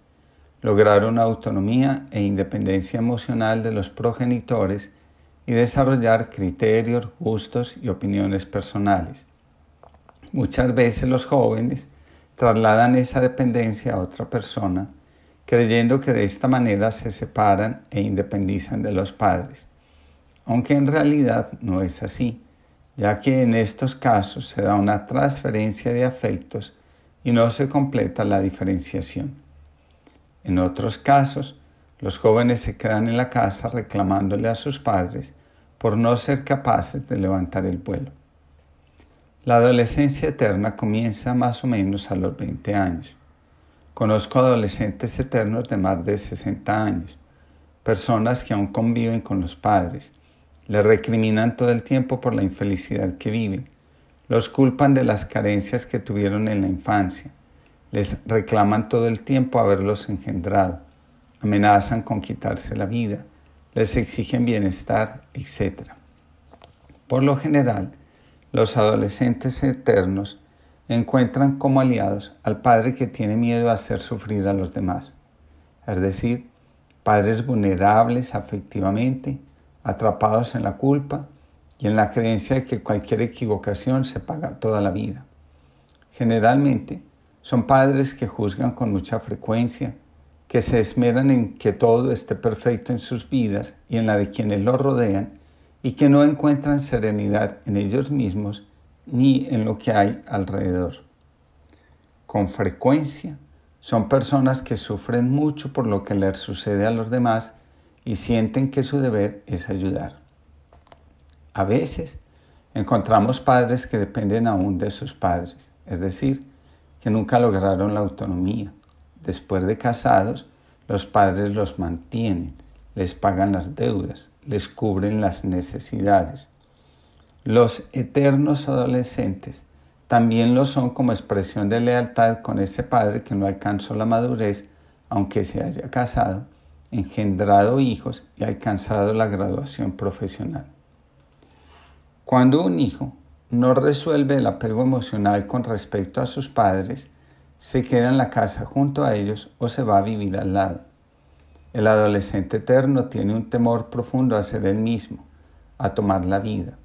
lograr una autonomía e independencia emocional de los progenitores y desarrollar criterios, gustos y opiniones personales. Muchas veces los jóvenes trasladan esa dependencia a otra persona, creyendo que de esta manera se separan e independizan de los padres, aunque en realidad no es así, ya que en estos casos se da una transferencia de afectos y no se completa la diferenciación. En otros casos, los jóvenes se quedan en la casa reclamándole a sus padres por no ser capaces de levantar el vuelo. La adolescencia eterna comienza más o menos a los 20 años. Conozco adolescentes eternos de más de 60 años, personas que aún conviven con los padres, les recriminan todo el tiempo por la infelicidad que viven, los culpan de las carencias que tuvieron en la infancia, les reclaman todo el tiempo haberlos engendrado, amenazan con quitarse la vida, les exigen bienestar, etc. Por lo general, los adolescentes eternos encuentran como aliados al padre que tiene miedo a hacer sufrir a los demás, es decir, padres vulnerables afectivamente, atrapados en la culpa y en la creencia de que cualquier equivocación se paga toda la vida. Generalmente, son padres que juzgan con mucha frecuencia, que se esmeran en que todo esté perfecto en sus vidas y en la de quienes los rodean, y que no encuentran serenidad en ellos mismos ni en lo que hay alrededor. Con frecuencia son personas que sufren mucho por lo que les sucede a los demás y sienten que su deber es ayudar. A veces encontramos padres que dependen aún de sus padres, es decir, que nunca lograron la autonomía. Después de casados, los padres los mantienen, les pagan las deudas, les cubren las necesidades. Los eternos adolescentes también lo son como expresión de lealtad con ese padre que no alcanzó la madurez, aunque se haya casado, engendrado hijos y alcanzado la graduación profesional. Cuando un hijo no resuelve el apego emocional con respecto a sus padres, se queda en la casa junto a ellos o se va a vivir al lado. El adolescente eterno tiene un temor profundo a ser él mismo, a tomar la vida.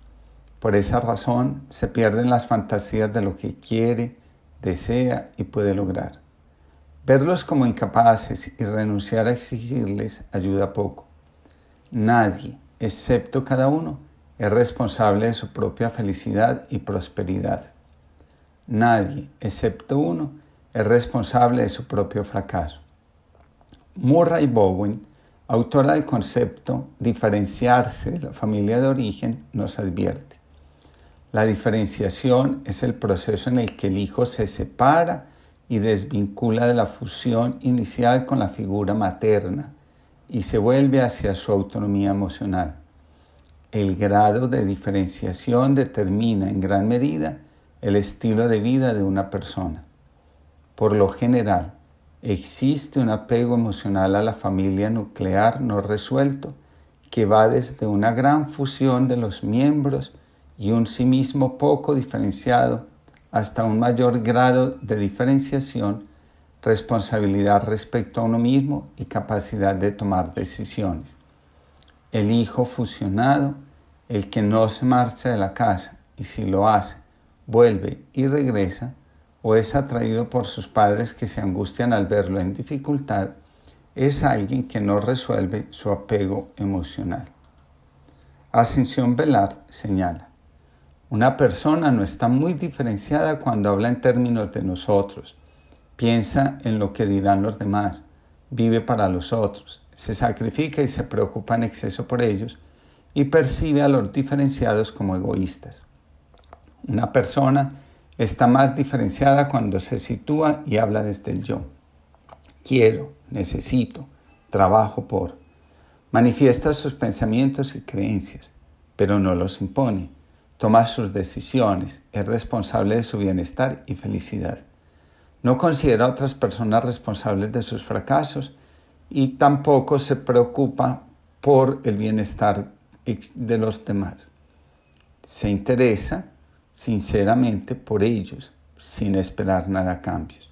Por esa razón se pierden las fantasías de lo que quiere, desea y puede lograr. Verlos como incapaces y renunciar a exigirles ayuda poco. Nadie, excepto cada uno, es responsable de su propia felicidad y prosperidad. Nadie, excepto uno, es responsable de su propio fracaso. Murray Bowen, autora del concepto diferenciarse de la familia de origen, nos advierte. La diferenciación es el proceso en el que el hijo se separa y desvincula de la fusión inicial con la figura materna y se vuelve hacia su autonomía emocional. El grado de diferenciación determina en gran medida el estilo de vida de una persona. Por lo general, existe un apego emocional a la familia nuclear no resuelto que va desde una gran fusión de los miembros y un sí mismo poco diferenciado hasta un mayor grado de diferenciación, responsabilidad respecto a uno mismo y capacidad de tomar decisiones el hijo fusionado, el que no se marcha de la casa y si lo hace, vuelve y regresa, o es atraído por sus padres que se angustian al verlo en dificultad, es alguien que no resuelve su apego emocional. Ascensión Velar señala, Una persona no está muy diferenciada cuando habla en términos de nosotros. Piensa en lo que dirán los demás. Vive para los otros. Se sacrifica y se preocupa en exceso por ellos y percibe a los diferenciados como egoístas. Una persona está más diferenciada cuando se sitúa y habla desde el yo. Quiero, necesito, trabajo por. Manifiesta sus pensamientos y creencias, pero no los impone. Toma sus decisiones, es responsable de su bienestar y felicidad. No considera a otras personas responsables de sus fracasos y tampoco se preocupa por el bienestar de los demás. Se interesa sinceramente por ellos, sin esperar nada a cambios.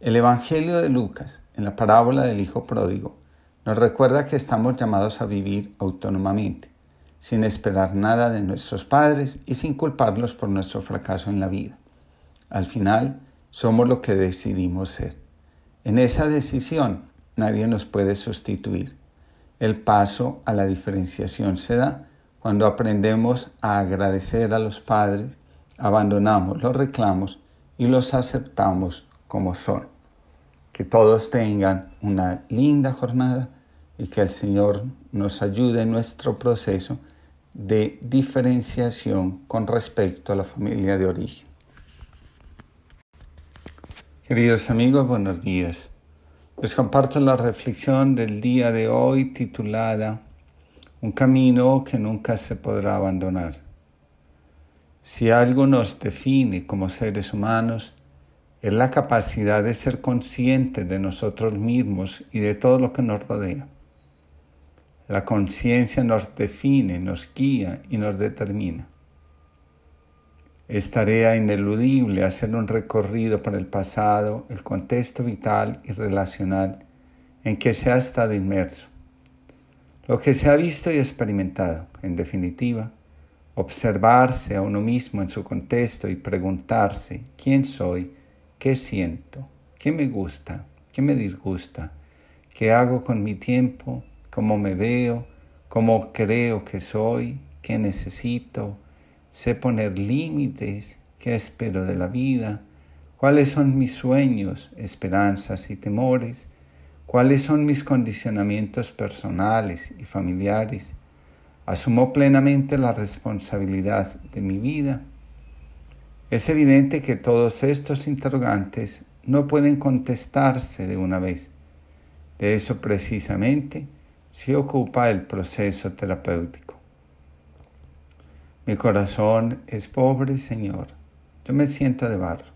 El Evangelio de Lucas, en la parábola del Hijo Pródigo, nos recuerda que estamos llamados a vivir autónomamente, sin esperar nada de nuestros padres y sin culparlos por nuestro fracaso en la vida. Al final, somos lo que decidimos ser. En esa decisión, nadie nos puede sustituir. El paso a la diferenciación se da cuando aprendemos a agradecer a los padres, abandonamos los reclamos y los aceptamos como son. Que todos tengan una linda jornada y que el Señor nos ayude en nuestro proceso de diferenciación con respecto a la familia de origen. Queridos amigos, buenos días. Les comparto la reflexión del día de hoy titulada Un camino que nunca se podrá abandonar. Si algo nos define como seres humanos, es la capacidad de ser conscientes de nosotros mismos y de todo lo que nos rodea. La conciencia nos define, nos guía y nos determina. Es tarea ineludible hacer un recorrido por el pasado, el contexto vital y relacional en que se ha estado inmerso. Lo que se ha visto y experimentado, en definitiva, observarse a uno mismo en su contexto y preguntarse quién soy, qué siento, qué me gusta, qué me disgusta, qué hago con mi tiempo, cómo me veo, cómo creo que soy, qué necesito, sé poner límites, qué espero de la vida, cuáles son mis sueños, esperanzas y temores, cuáles son mis condicionamientos personales y familiares. Asumo plenamente la responsabilidad de mi vida. Es evidente que todos estos interrogantes no pueden contestarse de una vez. De eso precisamente se ocupa el proceso terapéutico. Mi corazón es pobre, Señor. Yo me siento de barro.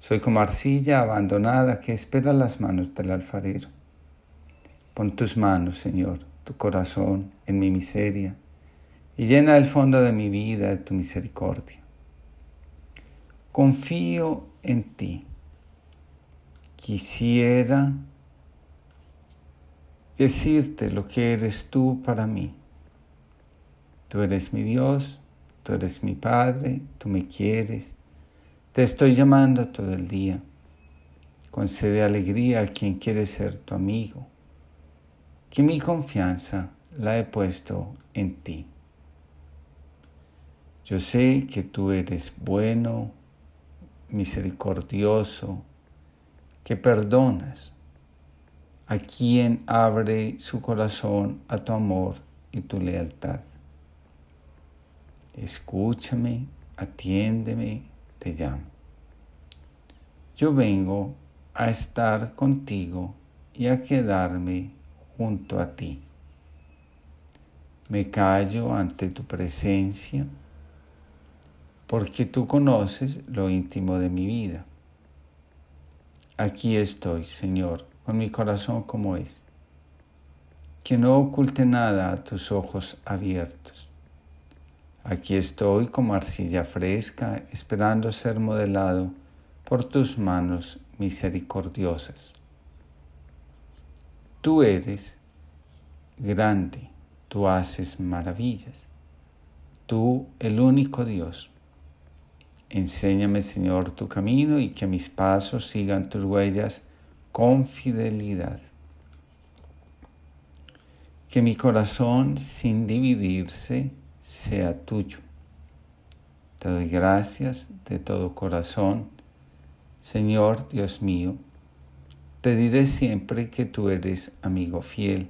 Soy como arcilla abandonada que espera las manos del alfarero. Pon tus manos, Señor, tu corazón en mi miseria y llena el fondo de mi vida de tu misericordia. Confío en ti. Quisiera decirte lo que eres tú para mí. Tú eres mi Dios, tú eres mi Padre, tú me quieres. Te estoy llamando todo el día. Concede alegría a quien quiere ser tu amigo. Que mi confianza la he puesto en ti. Yo sé que tú eres bueno, misericordioso, que perdonas a quien abre su corazón a tu amor y tu lealtad escúchame, atiéndeme, te llamo. Yo vengo a estar contigo y a quedarme junto a ti. Me callo ante tu presencia porque tú conoces lo íntimo de mi vida. Aquí estoy, Señor, con mi corazón como es. Que no oculte nada a tus ojos abiertos Aquí estoy como arcilla fresca, esperando ser modelado por tus manos misericordiosas. Tú eres grande, tú haces maravillas, tú el único Dios. Enséñame, Señor, tu camino y que mis pasos sigan tus huellas con fidelidad. Que mi corazón, sin dividirse, sea tuyo. Te doy gracias de todo corazón. Señor Dios mío, te diré siempre que tú eres amigo fiel.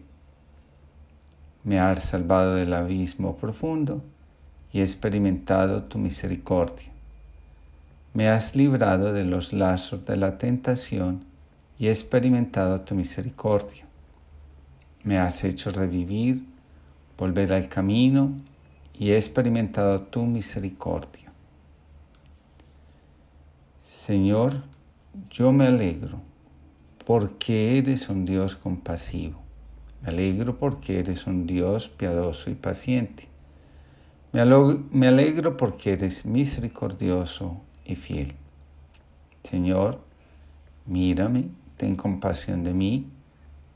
Me has salvado del abismo profundo y he experimentado tu misericordia. Me has librado de los lazos de la tentación y he experimentado tu misericordia. Me has hecho revivir, volver al camino y he experimentado tu misericordia. Señor, yo me alegro porque eres un Dios compasivo. Me alegro porque eres un Dios piadoso y paciente. Me, alegro porque eres misericordioso y fiel. Señor, mírame, ten compasión de mí,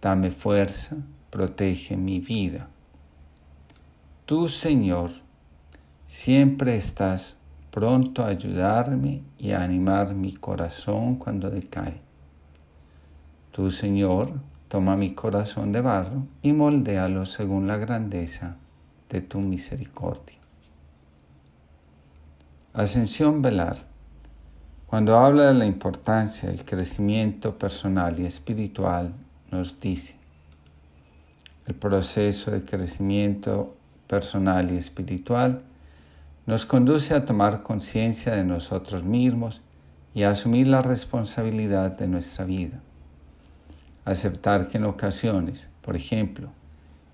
dame fuerza, protege mi vida. Tú, Señor, siempre estás pronto a ayudarme y a animar mi corazón cuando decae. Tú, Señor, toma mi corazón de barro y moldéalo según la grandeza de tu misericordia. Ascensión Velar, cuando habla de la importancia del crecimiento personal y espiritual, nos dice, el proceso de crecimiento personal y espiritual nos conduce a tomar conciencia de nosotros mismos y a asumir la responsabilidad de nuestra vida. Aceptar que en ocasiones, por ejemplo,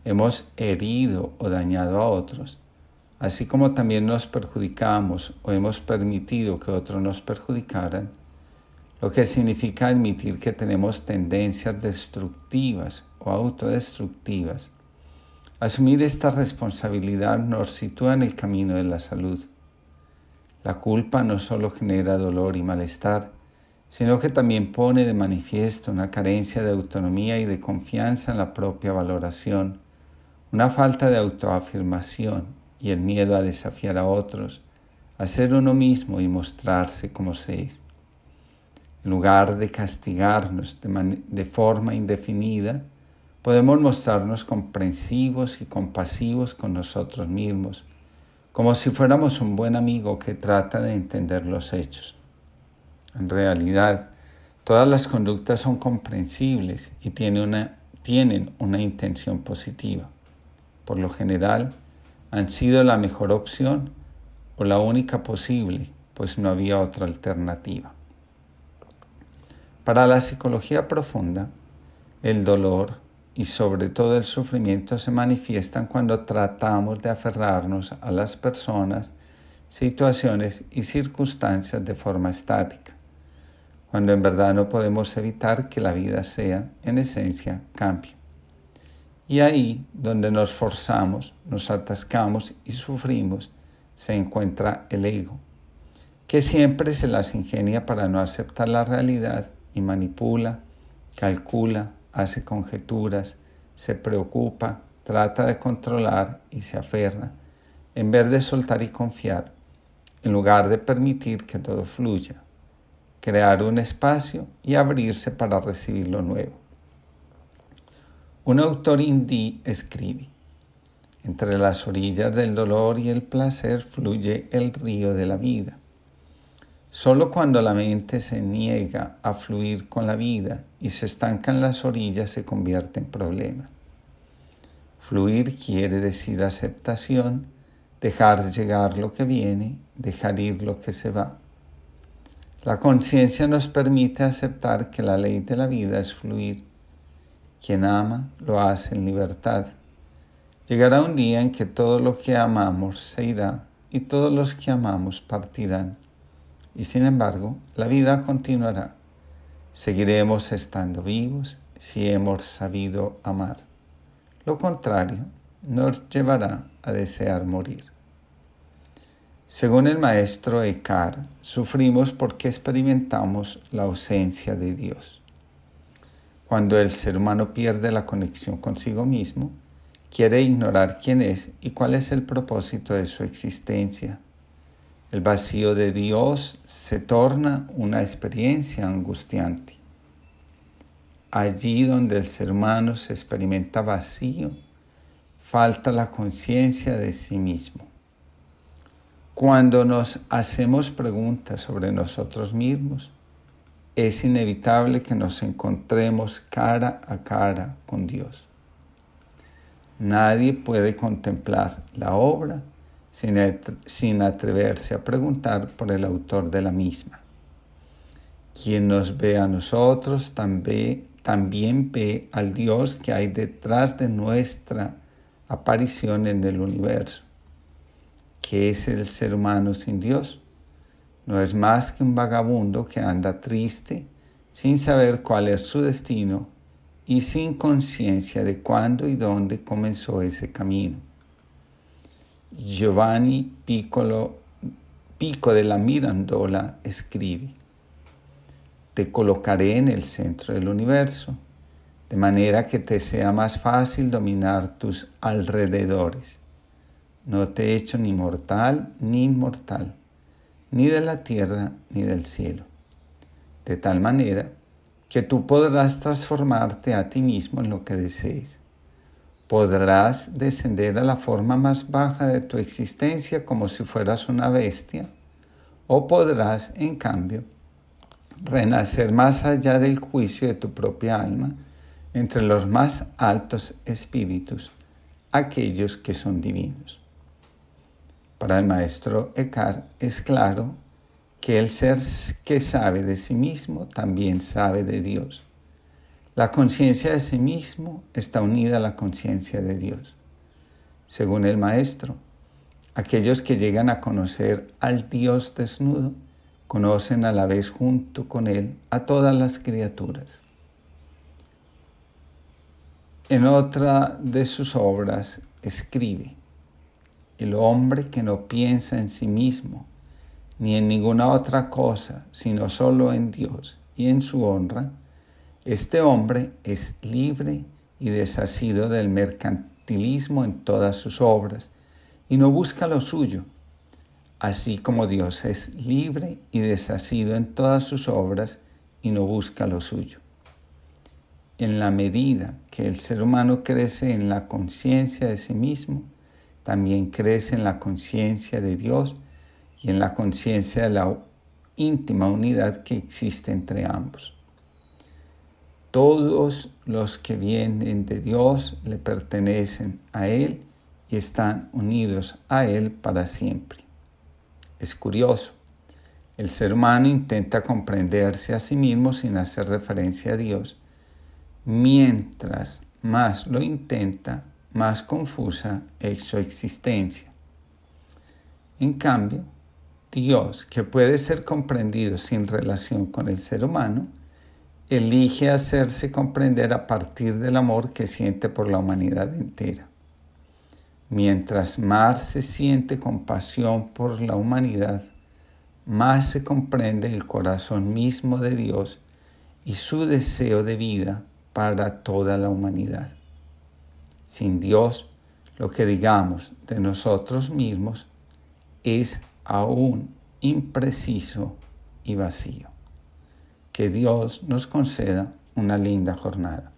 hemos herido o dañado a otros, así como también nos perjudicamos o hemos permitido que otros nos perjudicaran, lo que significa admitir que tenemos tendencias destructivas o autodestructivas. Asumir esta responsabilidad nos sitúa en el camino de la salud. La culpa no solo genera dolor y malestar, sino que también pone de manifiesto una carencia de autonomía y de confianza en la propia valoración, una falta de autoafirmación y el miedo a desafiar a otros, a ser uno mismo y mostrarse como se. En lugar de castigarnos de, forma indefinida, podemos mostrarnos comprensivos y compasivos con nosotros mismos, como si fuéramos un buen amigo que trata de entender los hechos. En realidad, todas las conductas son comprensibles y tienen una intención positiva. Por lo general, han sido la mejor opción o la única posible, pues no había otra alternativa. Para la psicología profunda, el dolor y sobre todo el sufrimiento se manifiestan cuando tratamos de aferrarnos a las personas, situaciones y circunstancias de forma estática, cuando en verdad no podemos evitar que la vida sea, en esencia, cambio. Y ahí donde nos forzamos, nos atascamos y sufrimos, se encuentra el ego, que siempre se las ingenia para no aceptar la realidad y manipula, calcula, hace conjeturas, se preocupa, trata de controlar y se aferra, en vez de soltar y confiar, en lugar de permitir que todo fluya, crear un espacio y abrirse para recibir lo nuevo. Un autor hindí escribe, entre las orillas del dolor y el placer fluye el río de la vida. Solo cuando la mente se niega a fluir con la vida y se estanca en las orillas se convierte en problema. Fluir quiere decir aceptación, dejar llegar lo que viene, dejar ir lo que se va. La conciencia nos permite aceptar que la ley de la vida es fluir quien ama lo hace en libertad. Llegará un día en que todo lo que amamos se irá y todos los que amamos partirán. Y sin embargo, la vida continuará. Seguiremos estando vivos si hemos sabido amar. Lo contrario nos llevará a desear morir. Según el maestro Eckhart, sufrimos porque experimentamos la ausencia de Dios. Cuando el ser humano pierde la conexión consigo mismo, quiere ignorar quién es y cuál es el propósito de su existencia. El vacío de Dios se torna una experiencia angustiante. Allí donde el ser humano se experimenta vacío, falta la conciencia de sí mismo. Cuando nos hacemos preguntas sobre nosotros mismos, es inevitable que nos encontremos cara a cara con Dios. Nadie puede contemplar la obra sin, atreverse a preguntar por el autor de la misma. Quien nos ve a nosotros también, ve al Dios que hay detrás de nuestra aparición en el universo. ¿Qué es el ser humano sin Dios? No es más que un vagabundo que anda triste, sin saber cuál es su destino y sin conciencia de cuándo y dónde comenzó ese camino. Giovanni Piccolo, Pico de la Mirandola escribe, Te colocaré en el centro del universo, de manera que te sea más fácil dominar tus alrededores. No te he hecho ni mortal ni inmortal ni de la tierra ni del cielo, de tal manera que tú podrás transformarte a ti mismo en lo que desees. Podrás descender a la forma más baja de tu existencia como si fueras una bestia, o podrás, en cambio, renacer más allá del juicio de tu propia alma, entre los más altos espíritus, aquellos que son divinos. Para el maestro Eckhart es claro que el ser que sabe de sí mismo también sabe de Dios. La conciencia de sí mismo está unida a la conciencia de Dios. Según el maestro, aquellos que llegan a conocer al Dios desnudo conocen a la vez junto con Él a todas las criaturas. En otra de sus obras escribe, el hombre que no piensa en sí mismo, ni en ninguna otra cosa, sino solo en Dios y en su honra, este hombre es libre y desasido del mercantilismo en todas sus obras y no busca lo suyo, así como Dios es libre y desasido en todas sus obras y no busca lo suyo. En la medida que el ser humano crece en la conciencia de sí mismo, también crece en la conciencia de Dios y en la conciencia de la íntima unidad que existe entre ambos. Todos los que vienen de Dios le pertenecen a Él y están unidos a Él para siempre. Es curioso, el ser humano intenta comprenderse a sí mismo sin hacer referencia a Dios. Mientras más lo intenta, más confusa es su existencia. En cambio, Dios, que puede ser comprendido sin relación con el ser humano, elige hacerse comprender a partir del amor que siente por la humanidad entera. Mientras más se siente compasión por la humanidad, más se comprende el corazón mismo de Dios y su deseo de vida para toda la humanidad. Sin Dios, lo que digamos de nosotros mismos es aún impreciso y vacío. Que Dios nos conceda una linda jornada.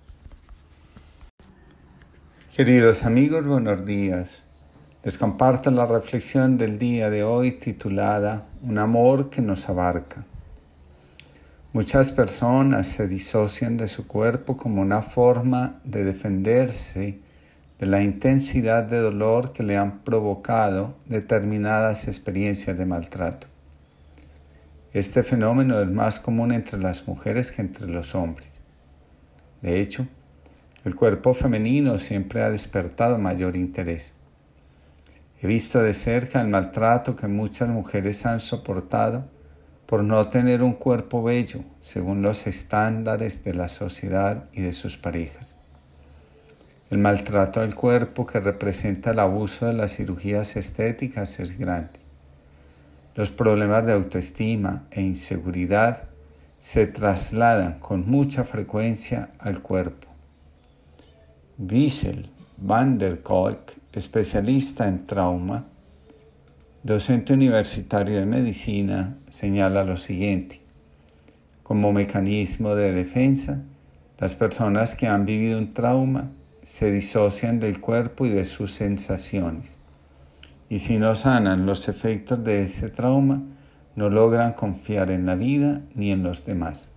Queridos amigos, buenos días. Les comparto la reflexión del día de hoy titulada Un amor que nos abarca. Muchas personas se disocian de su cuerpo como una forma de defenderse de la intensidad de dolor que le han provocado determinadas experiencias de maltrato. Este fenómeno es más común entre las mujeres que entre los hombres. De hecho, el cuerpo femenino siempre ha despertado mayor interés. He visto de cerca el maltrato que muchas mujeres han soportado por no tener un cuerpo bello según los estándares de la sociedad y de sus parejas. El maltrato al cuerpo que representa el abuso de las cirugías estéticas es grande. Los problemas de autoestima e inseguridad se trasladan con mucha frecuencia al cuerpo. Wiesel van der Kolk, especialista en trauma, docente universitario de medicina, señala lo siguiente. Como mecanismo de defensa, las personas que han vivido un trauma se disocian del cuerpo y de sus sensaciones. y si no sanan los efectos de ese trauma, no logran confiar en la vida ni en los demás.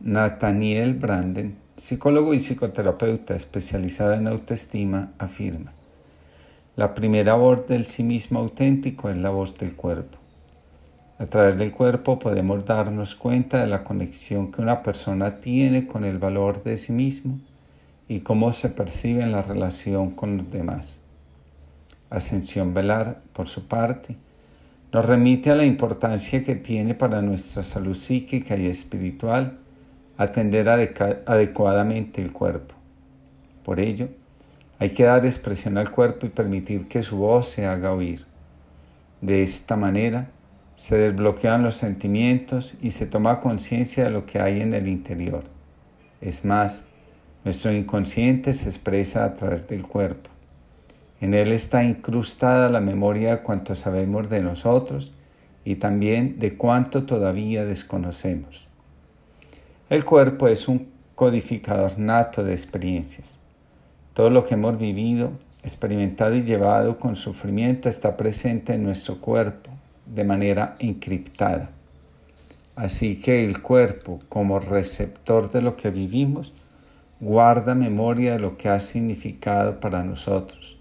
Nathaniel Branden, psicólogo y psicoterapeuta especializado en autoestima, afirma, la primera voz del sí mismo auténtico es la voz del cuerpo. A través del cuerpo podemos darnos cuenta de la conexión que una persona tiene con el valor de sí mismo y cómo se percibe en la relación con los demás. Ascensión Velar, por su parte, nos remite a la importancia que tiene para nuestra salud psíquica y espiritual atender adecuadamente el cuerpo. Por ello, hay que dar expresión al cuerpo y permitir que su voz se haga oír. De esta manera, se desbloquean los sentimientos y se toma conciencia de lo que hay en el interior. Es más, nuestro inconsciente se expresa a través del cuerpo. En él está incrustada la memoria de cuanto sabemos de nosotros y también de cuánto todavía desconocemos. El cuerpo es un codificador nato de experiencias. Todo lo que hemos vivido, experimentado y llevado con sufrimiento está presente en nuestro cuerpo de manera encriptada. Así que el cuerpo, como receptor de lo que vivimos, guarda memoria de lo que ha significado para nosotros,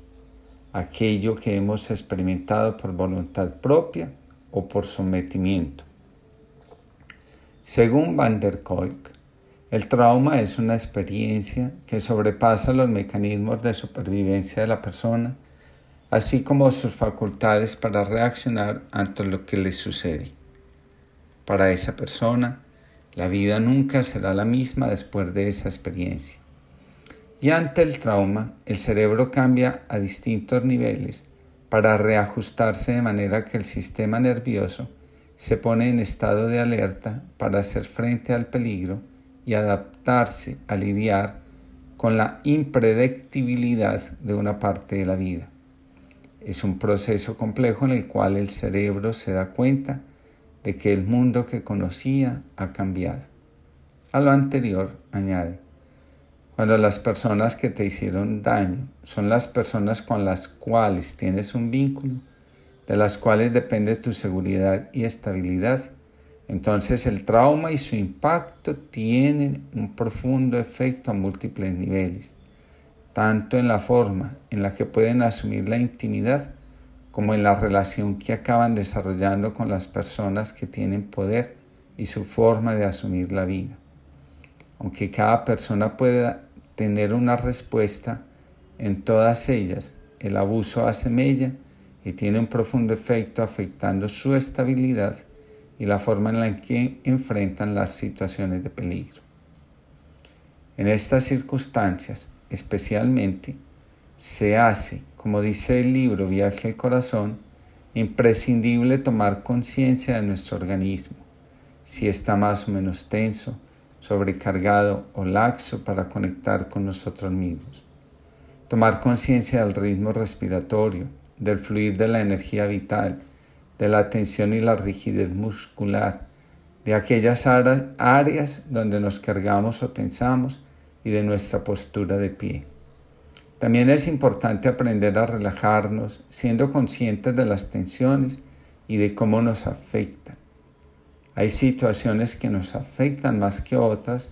aquello que hemos experimentado por voluntad propia o por sometimiento. Según Van der Kolk, el trauma es una experiencia que sobrepasa los mecanismos de supervivencia de la persona así como sus facultades para reaccionar ante lo que le sucede. Para esa persona, la vida nunca será la misma después de esa experiencia. Y ante el trauma, el cerebro cambia a distintos niveles para reajustarse de manera que el sistema nervioso se pone en estado de alerta para hacer frente al peligro y adaptarse a lidiar con la impredictibilidad de una parte de la vida. Es un proceso complejo en el cual el cerebro se da cuenta de que el mundo que conocía ha cambiado. A lo anterior, añade, cuando las personas que te hicieron daño son las personas con las cuales tienes un vínculo, de las cuales depende tu seguridad y estabilidad, entonces el trauma y su impacto tienen un profundo efecto a múltiples niveles tanto en la forma en la que pueden asumir la intimidad como en la relación que acaban desarrollando con las personas que tienen poder y su forma de asumir la vida. Aunque cada persona pueda tener una respuesta, en todas ellas el abuso hace mella y tiene un profundo efecto afectando su estabilidad y la forma en la que enfrentan las situaciones de peligro. En estas circunstancias, especialmente, se hace, como dice el libro Viaje al Corazón, imprescindible tomar conciencia de nuestro organismo, si está más o menos tenso, sobrecargado o laxo para conectar con nosotros mismos. Tomar conciencia del ritmo respiratorio, del fluir de la energía vital, de la tensión y la rigidez muscular, de aquellas áreas donde nos cargamos o tensamos y de nuestra postura de pie. También es importante aprender a relajarnos siendo conscientes de las tensiones y de cómo nos afectan. Hay situaciones que nos afectan más que otras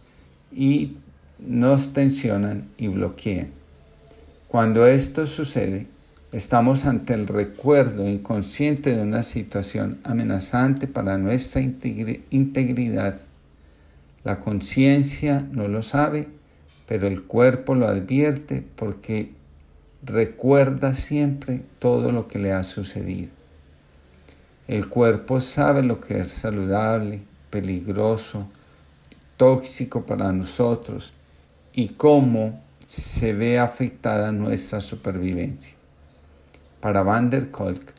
y nos tensionan y bloquean. Cuando esto sucede, estamos ante el recuerdo inconsciente de una situación amenazante para nuestra integridad. La conciencia no lo sabe pero el cuerpo lo advierte porque recuerda siempre todo lo que le ha sucedido. El cuerpo sabe lo que es saludable, peligroso, tóxico para nosotros y cómo se ve afectada nuestra supervivencia. Para Van der Kolk,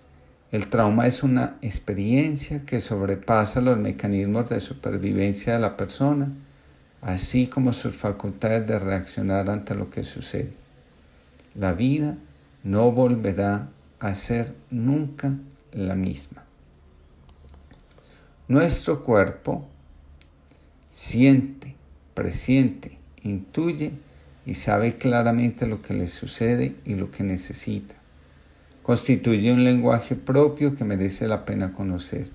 el trauma es una experiencia que sobrepasa los mecanismos de supervivencia de la persona así como sus facultades de reaccionar ante lo que sucede. La vida no volverá a ser nunca la misma. Nuestro cuerpo siente, presiente, intuye y sabe claramente lo que le sucede y lo que necesita. constituye un lenguaje propio que merece la pena conocer.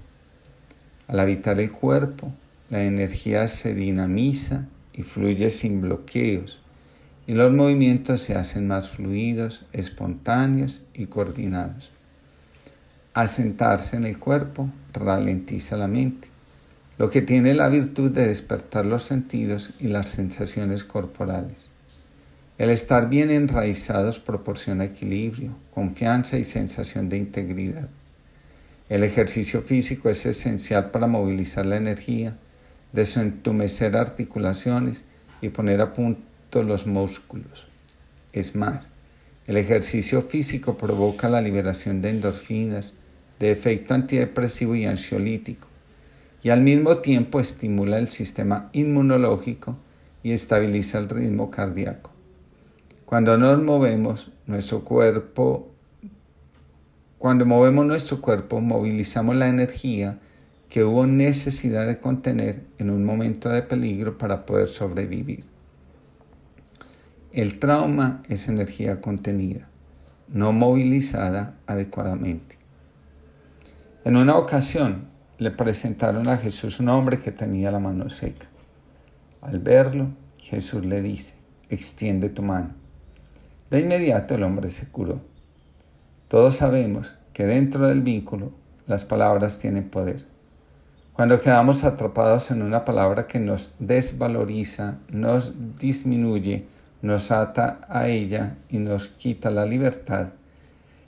Al habitar el cuerpo, la energía se dinamiza y fluye sin bloqueos, y los movimientos se hacen más fluidos, espontáneos y coordinados. Asentarse en el cuerpo ralentiza la mente, lo que tiene la virtud de despertar los sentidos y las sensaciones corporales. El estar bien enraizados proporciona equilibrio, confianza y sensación de integridad. El ejercicio físico es esencial para movilizar la energía, desentumecer articulaciones y poner a punto los músculos. Es más, el ejercicio físico provoca la liberación de endorfinas, de efecto antidepresivo y ansiolítico, y al mismo tiempo estimula el sistema inmunológico y estabiliza el ritmo cardíaco. Cuando nos movemos, nuestro cuerpo, cuando movemos nuestro cuerpo, movilizamos la energía que hubo necesidad de contener en un momento de peligro para poder sobrevivir. El trauma es energía contenida, no movilizada adecuadamente. En una ocasión le presentaron a Jesús un hombre que tenía la mano seca. Al verlo, Jesús le dice, extiende tu mano. De inmediato el hombre se curó. Todos sabemos que dentro del vínculo las palabras tienen poder. Cuando quedamos atrapados en una palabra que nos desvaloriza, nos disminuye, nos ata a ella y nos quita la libertad,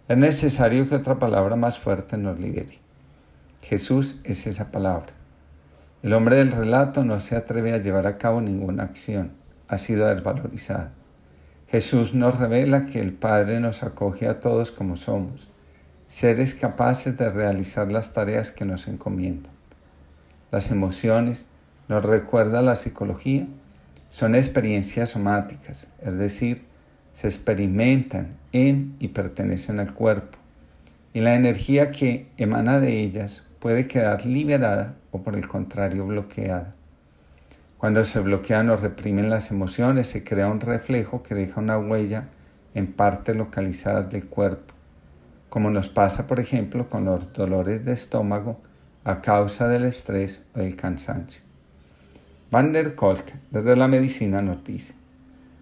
es necesario que otra palabra más fuerte nos libere. Jesús es esa palabra. El hombre del relato no se atreve a llevar a cabo ninguna acción, ha sido desvalorizado. Jesús nos revela que el Padre nos acoge a todos como somos, seres capaces de realizar las tareas que nos encomiendan. Las emociones, nos recuerda la psicología, son experiencias somáticas, es decir, se experimentan en y pertenecen al cuerpo, y la energía que emana de ellas puede quedar liberada o por el contrario bloqueada. Cuando se bloquean o reprimen las emociones, se crea un reflejo que deja una huella en partes localizadas del cuerpo, como nos pasa, por ejemplo, con los dolores de estómago a causa del estrés o del cansancio. Van der Kolk, desde la medicina, nos dice,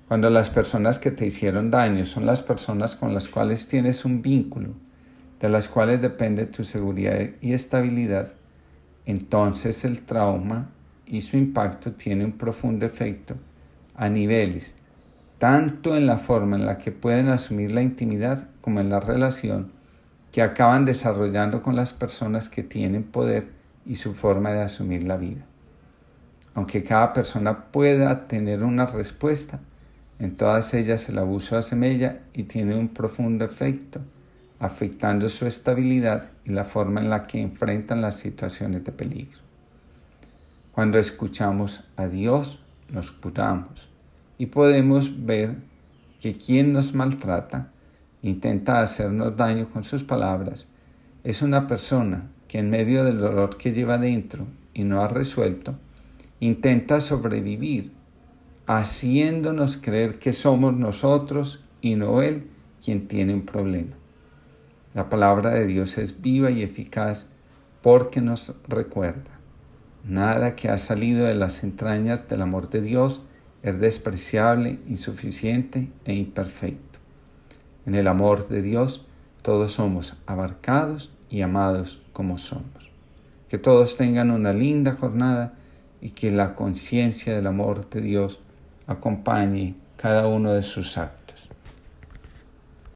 cuando las personas que te hicieron daño son las personas con las cuales tienes un vínculo, de las cuales depende tu seguridad y estabilidad, entonces el trauma y su impacto tiene un profundo efecto a niveles, tanto en la forma en la que pueden asumir la intimidad como en la relación que acaban desarrollando con las personas que tienen poder y su forma de asumir la vida. Aunque cada persona pueda tener una respuesta, en todas ellas el abuso asemella y tiene un profundo efecto, afectando su estabilidad y la forma en la que enfrentan las situaciones de peligro. Cuando escuchamos a Dios, nos curamos y podemos ver que quien nos maltrata, intenta hacernos daño con sus palabras, es una persona que en medio del dolor que lleva dentro y no ha resuelto, intenta sobrevivir, haciéndonos creer que somos nosotros y no Él quien tiene un problema. La palabra de Dios es viva y eficaz porque nos recuerda Nada que ha salido de las entrañas del amor de Dios es despreciable, insuficiente e imperfecto. En el amor de Dios todos somos abarcados y amados como somos. Que todos tengan una linda jornada y que la conciencia del amor de Dios acompañe cada uno de sus actos.